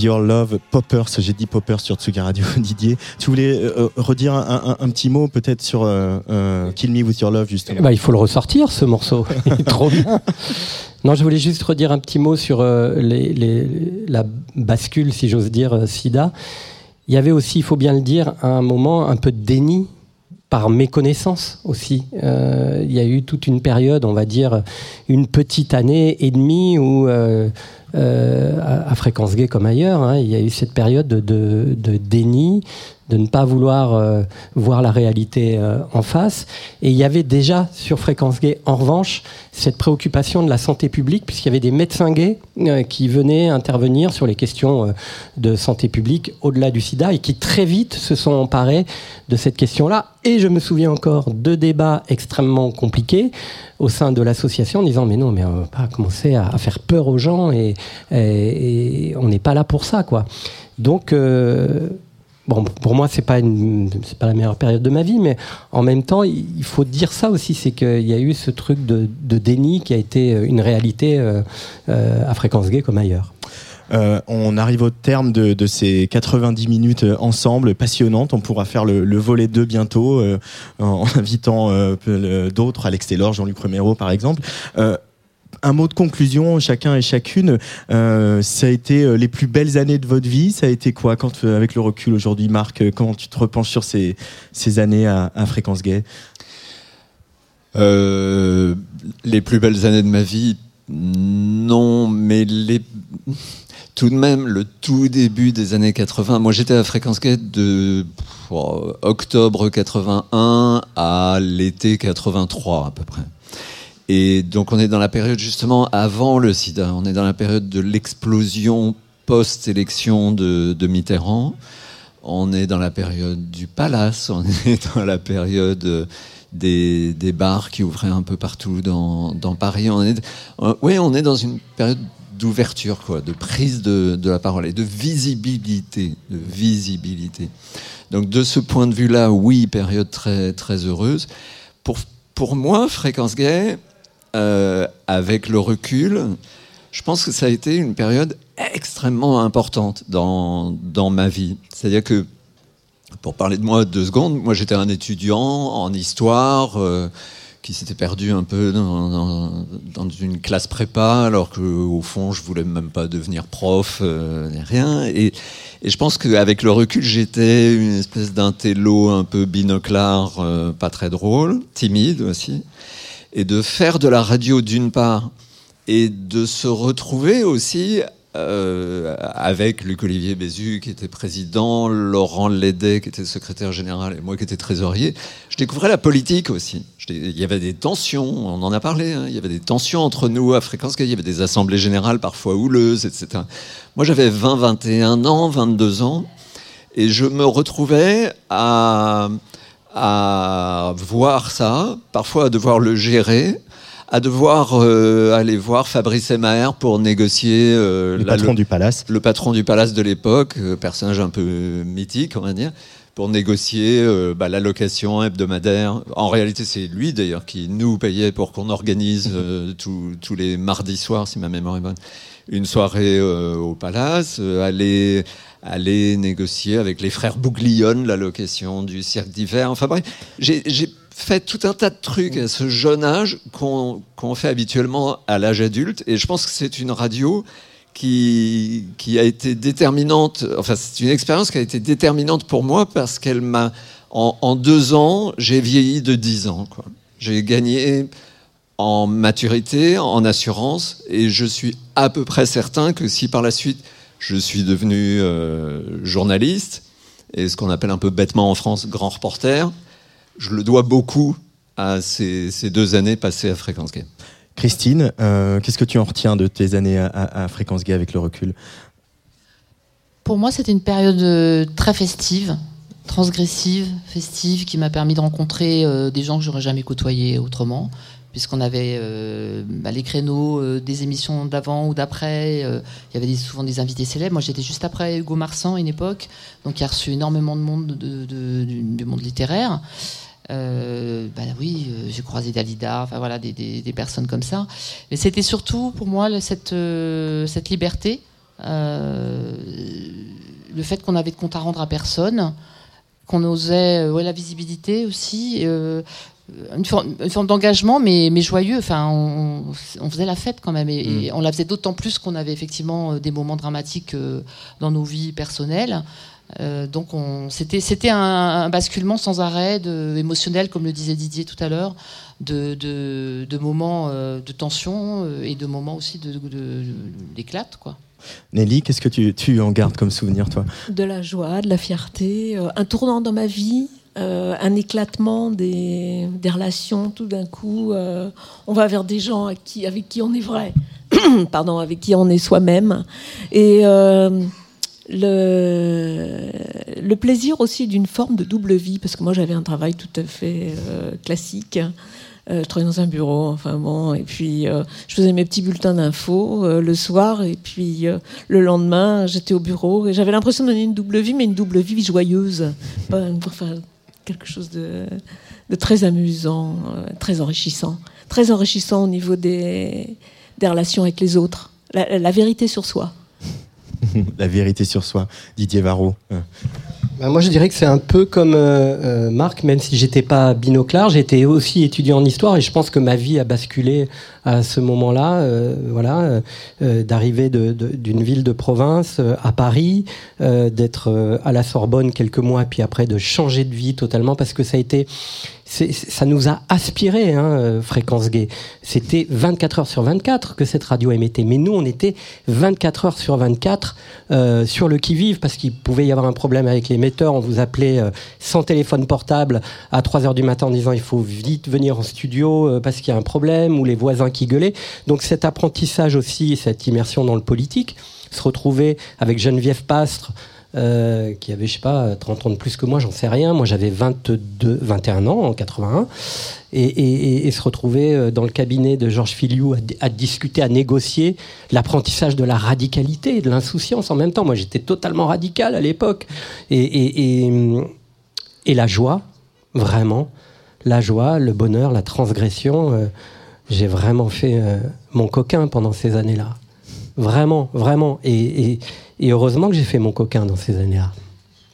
Your Love, Poppers. J'ai dit Poppers sur Tsuga Radio, Didier. Tu voulais euh, redire un, petit mot peut-être sur euh, euh, Kill Me With Your Love, justement Bah, il faut le ressortir, ce morceau. Trop bien. Non, je voulais juste redire un petit mot sur euh, la bascule, si j'ose dire, euh, SIDA. Il y avait aussi, il faut bien le dire, un moment un peu de déni par méconnaissance aussi. Euh, il y a eu toute une période, on va dire, une petite année et demie où, euh, euh, à, à Fréquence Gay comme ailleurs, hein, il y a eu cette période de, de- de déni, de ne pas vouloir euh, voir la réalité euh, en face. Et il y avait déjà sur Fréquence Gay, en revanche, cette préoccupation de la santé publique, puisqu'il y avait des médecins gays euh, qui venaient intervenir sur les questions de santé publique au-delà du sida et qui très vite se sont emparés de cette question-là. Et je me souviens encore de débats extrêmement compliqués au sein de l'association en disant mais non mais on va pas commencer à, faire peur aux gens et, et- on n'est pas là pour ça quoi. Donc Bon, pour moi, c'est pas pas la meilleure période de ma vie, mais en même temps, il faut dire ça aussi, c'est qu'il y a eu ce truc de, de déni qui a été une réalité euh, euh, à fréquence gay comme ailleurs. Euh, on arrive au terme de, de ces 90 minutes euh, ensemble, passionnantes. On pourra faire le, le volet 2 bientôt, euh, en, invitant euh, d'autres, Alex Taylor, Jean-Luc Romero par exemple. Un mot de conclusion, chacun et chacune. Euh, ça a été euh, les plus belles années de votre vie. Ça a été quoi quand, euh, avec le recul aujourd'hui, Marc, quand tu te repenches sur ces, ces années à, Fréquence Gay? Les plus belles années de ma vie, non, mais les... tout de même, le tout début des années 80, moi j'étais à Fréquence Gate de oh, octobre 81 à l'été 83 à peu près. Et donc on est dans la période justement avant le sida, on est dans la période de l'explosion post-élection de, Mitterrand, on est dans la période du palace, on est dans la période euh, des, des bars qui ouvraient un peu partout dans, dans Paris. On est, euh, oui, on est dans une période d'ouverture, quoi, de prise de, de la parole et de visibilité, de visibilité. Donc de ce point de vue-là, oui, période très très heureuse. Pour pour moi, fréquence gay, euh, avec le recul, je pense que ça a été une période extrêmement importante dans, dans ma vie. C'est-à-dire que, pour parler de moi deux secondes, moi j'étais un étudiant en histoire euh, qui s'était perdu un peu dans, dans- une classe prépa, alors qu'au fond je voulais même pas devenir prof, euh, rien. Et, et je pense qu'avec le recul, j'étais une espèce d'intello un peu binoclard, pas très drôle, timide aussi. Et de faire de la radio d'une part, et de se retrouver aussi euh, avec Luc Olivier Bézu qui était président, Laurent Lédet qui était secrétaire général et moi qui étais trésorier, je découvrais la politique aussi. Il y avait des tensions, on en a parlé, hein, il y avait des tensions entre nous à Fréquence il y avait des assemblées générales parfois houleuses, etc. Moi j'avais 20, 21 ans, 22 ans. Et je me retrouvais à, à voir ça, parfois à devoir le gérer, à devoir euh, aller voir Fabrice Emaer pour négocier euh, Le la- patron du palace. le patron du palace de l'époque, euh, personnage un peu mythique, on va dire, pour négocier euh, bah, l'allocation hebdomadaire. En réalité, c'est lui d'ailleurs qui nous payait pour qu'on organise euh, tous- les mardis soirs, si ma mémoire est bonne, une soirée au palace, aller aller négocier avec les frères Bouglione l'allocation du cirque d'hiver. Enfin bref, j'ai fait tout un tas de trucs à ce jeune âge qu'on fait habituellement à l'âge adulte. Et je pense que c'est une radio qui, a été déterminante. Enfin, c'est une expérience qui a été déterminante pour moi parce qu'elle m'a. En, deux ans, j'ai vieilli de 10 ans. J'ai gagné en maturité, en assurance, et je suis à peu près certain que si par la suite je suis devenu euh, journaliste, et ce qu'on appelle un peu bêtement en France grand reporter, je le dois beaucoup à ces, ces deux années passées à Fréquence Gay. Christine, euh, qu'est-ce que tu en retiens de tes années à, à- à Fréquence Gay avec le recul? Pour moi, c'était une période euh, très festive, transgressive, festive, qui m'a permis de rencontrer euh, des gens que j'aurais jamais côtoyés autrement, puisqu'on avait euh, bah, les créneaux euh, des émissions d'avant ou d'après. euh, Il y avait souvent des invités célèbres. Moi, j'étais juste après Hugo Marsan une époque, donc qui a reçu énormément de monde de- de- du, monde littéraire. Bah oui, j'ai croisé Dalida, enfin voilà, des, personnes comme ça. Mais c'était surtout pour moi cette, cette liberté, le fait qu'on avait de compte à rendre à personne, qu'on osait, euh, ouais, la visibilité aussi, euh, une forme, d'engagement, mais, mais joyeux. Enfin, on, on faisait la fête quand même, et, et on la faisait d'autant plus qu'on avait effectivement euh, des moments dramatiques dans nos vies personnelles. Euh, donc on- c'était c'était un, un basculement sans arrêt de, émotionnel, comme le disait Didier tout à l'heure, de, de, de moments euh, de tension et de moments aussi de- d'éclate, quoi. Nelly, qu'est-ce que tu, tu en gardes comme souvenir, toi? De la joie, de la fierté, euh, un tournant dans ma vie, euh, un éclatement des, des relations. Tout d'un coup, euh, on va vers des gens avec qui, avec qui on est vrai, pardon, avec qui on est soi-même. Et le, le plaisir aussi d'une forme de double vie, parce que moi j'avais un travail tout à fait classique. Euh, je travaillais dans un bureau, enfin bon, et puis euh, je faisais mes petits bulletins d'infos euh, le soir, et puis le lendemain j'étais au bureau, et j'avais l'impression de donner une double vie, mais une double vie joyeuse, enfin, quelque chose de, de très amusant, très enrichissant, très enrichissant au niveau des, des relations avec les autres, la, la vérité sur soi. La vérité sur soi, Didier Varro. Bah, moi, je dirais que c'est un peu comme euh, euh, Marc, même si j'étais pas binoclard, j'étais aussi étudiant en histoire et je pense que ma vie a basculé à ce moment-là, euh, voilà, euh, euh, d'arriver d'une ville de province euh, à Paris, d'être à la Sorbonne quelques mois, puis après de changer de vie totalement parce que ça a été, ça nous a aspiré, hein, euh, Fréquence Gay. C'était 24 heures sur 24 que cette radio émettait, mais nous, on était 24 heures sur 24 euh, sur le qui-vive parce qu'il pouvait y avoir un problème avec l'émetteur. On vous appelait euh, sans téléphone portable à 3 heures du matin en disant il faut vite venir en studio euh, parce qu'il y a un problème ou les voisins qui gueulaient. Donc cet apprentissage aussi, cette immersion dans le politique, se retrouver avec Geneviève Pastre, euh, qui avait, je sais pas, 30 ans de plus que moi, j'en sais rien. Moi, j'avais 22, 21 ans en 81. Et, et- se retrouver euh, dans le cabinet de Georges Filiou à, di- à discuter, à négocier l'apprentissage de la radicalité et de l'insouciance en même temps. Moi, j'étais totalement radical à l'époque. Et, et- la joie, vraiment, la joie, le bonheur, la transgression. euh, j'ai vraiment fait mon coquin pendant ces années-là. Vraiment, vraiment. Et, et- et heureusement que j'ai fait mon coquin dans ces années-là.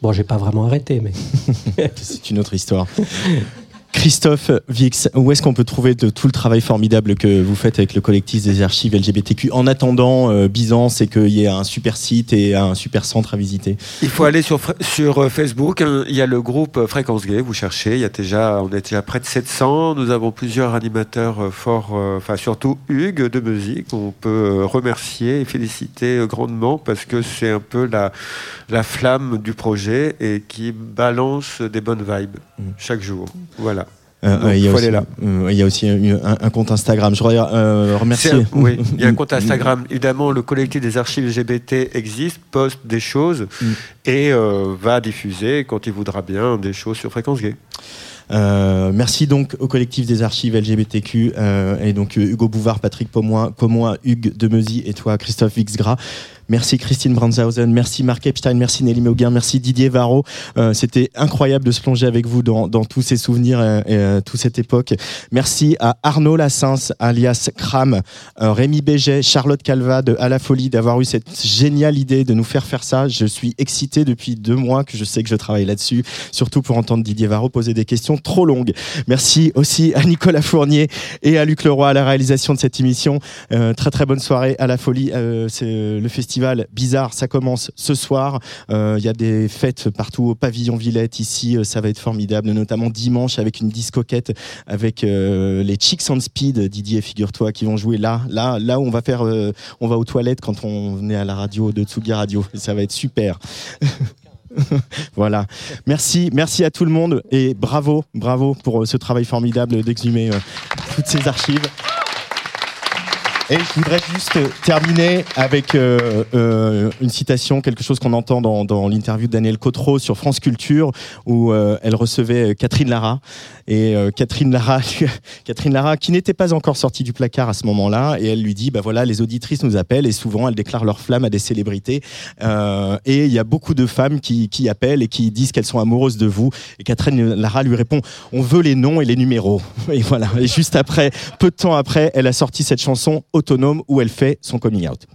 Bon, j'ai pas vraiment arrêté, mais. C'est une autre histoire. Christophe Vix, où est-ce qu'on peut trouver de tout le travail formidable que vous faites avec le collectif des archives LGBTQ en attendant euh, Byzance et qu'il y ait un super site et un super centre à visiter? Il faut aller sur, euh, Facebook. hein. Il y a le groupe euh, Fréquence Gay. Vous cherchez. Il y a déjà, on est déjà près de 700. Nous avons plusieurs animateurs euh, forts, euh, enfin surtout Hugues de musique. On peut remercier et féliciter grandement parce que c'est un peu la, la flamme du projet et qui balance des bonnes vibes chaque jour. Voilà. Euh, Donc, ouais, il y a faut aussi, aller là. euh, il y a aussi un, compte Instagram. Je voudrais euh, remercier. Un- oui, il y a un compte Instagram. Évidemment, le collectif des archives LGBT existe, poste des choses Mm. et euh, va diffuser, quand il voudra bien, des choses sur Fréquence Gay. Euh, merci donc au collectif des archives LGBTQ euh, et donc Hugo Bouvard, Patrick Pomois, Pomois, Hugues Demezy et toi Christophe Vixgras. Merci Christine Brandshausen, merci Marc Epstein, merci Nelly Mauguin, merci Didier Varro. Euh, C'était incroyable de se plonger avec vous dans, dans tous ces souvenirs euh, et euh, toute cette époque. Merci à Arnaud Lassens, alias Kram, euh, Rémi Béget, Charlotte Calva de À la Folie d'avoir eu cette géniale idée de nous faire faire ça. Je suis excité depuis deux mois que je sais que je travaille là-dessus, surtout pour entendre Didier Varro poser des questions trop longues. Merci aussi à Nicolas Fournier et à Luc Leroy à la réalisation de cette émission. Euh, très très bonne soirée à la folie. Euh, c'est le festival bizarre. Ça commence ce soir. Euh, Il y a des fêtes partout au pavillon Villette ici. Euh, ça va être formidable, notamment dimanche avec une discoquette avec euh, les Chicks on Speed. Didier, figure-toi, qui vont jouer là, là, là où on va faire, euh, on va aux toilettes quand on est à la radio de Tsugi Radio. Ça va être super. voilà. Merci, merci à tout le monde et bravo, bravo pour euh, ce travail formidable d'exhumer euh, toutes ces archives. Et je voudrais juste terminer avec euh, euh, une citation, quelque chose qu'on entend dans, l'interview de Daniel Cotreau sur France Culture, où euh, elle recevait Catherine Lara. Et Catherine Lara, Catherine Lara, qui n'était pas encore sortie du placard à ce moment-là, et elle lui dit, bah voilà, les auditrices nous appellent, et souvent elles déclarent leur flamme à des célébrités. Et il y a beaucoup de femmes qui appellent et qui disent qu'elles sont amoureuses de vous. Et Catherine Lara lui répond, on veut les noms et les numéros. Et voilà. Et juste après, peu de temps après, elle a sorti cette chanson autonome où elle fait son coming out.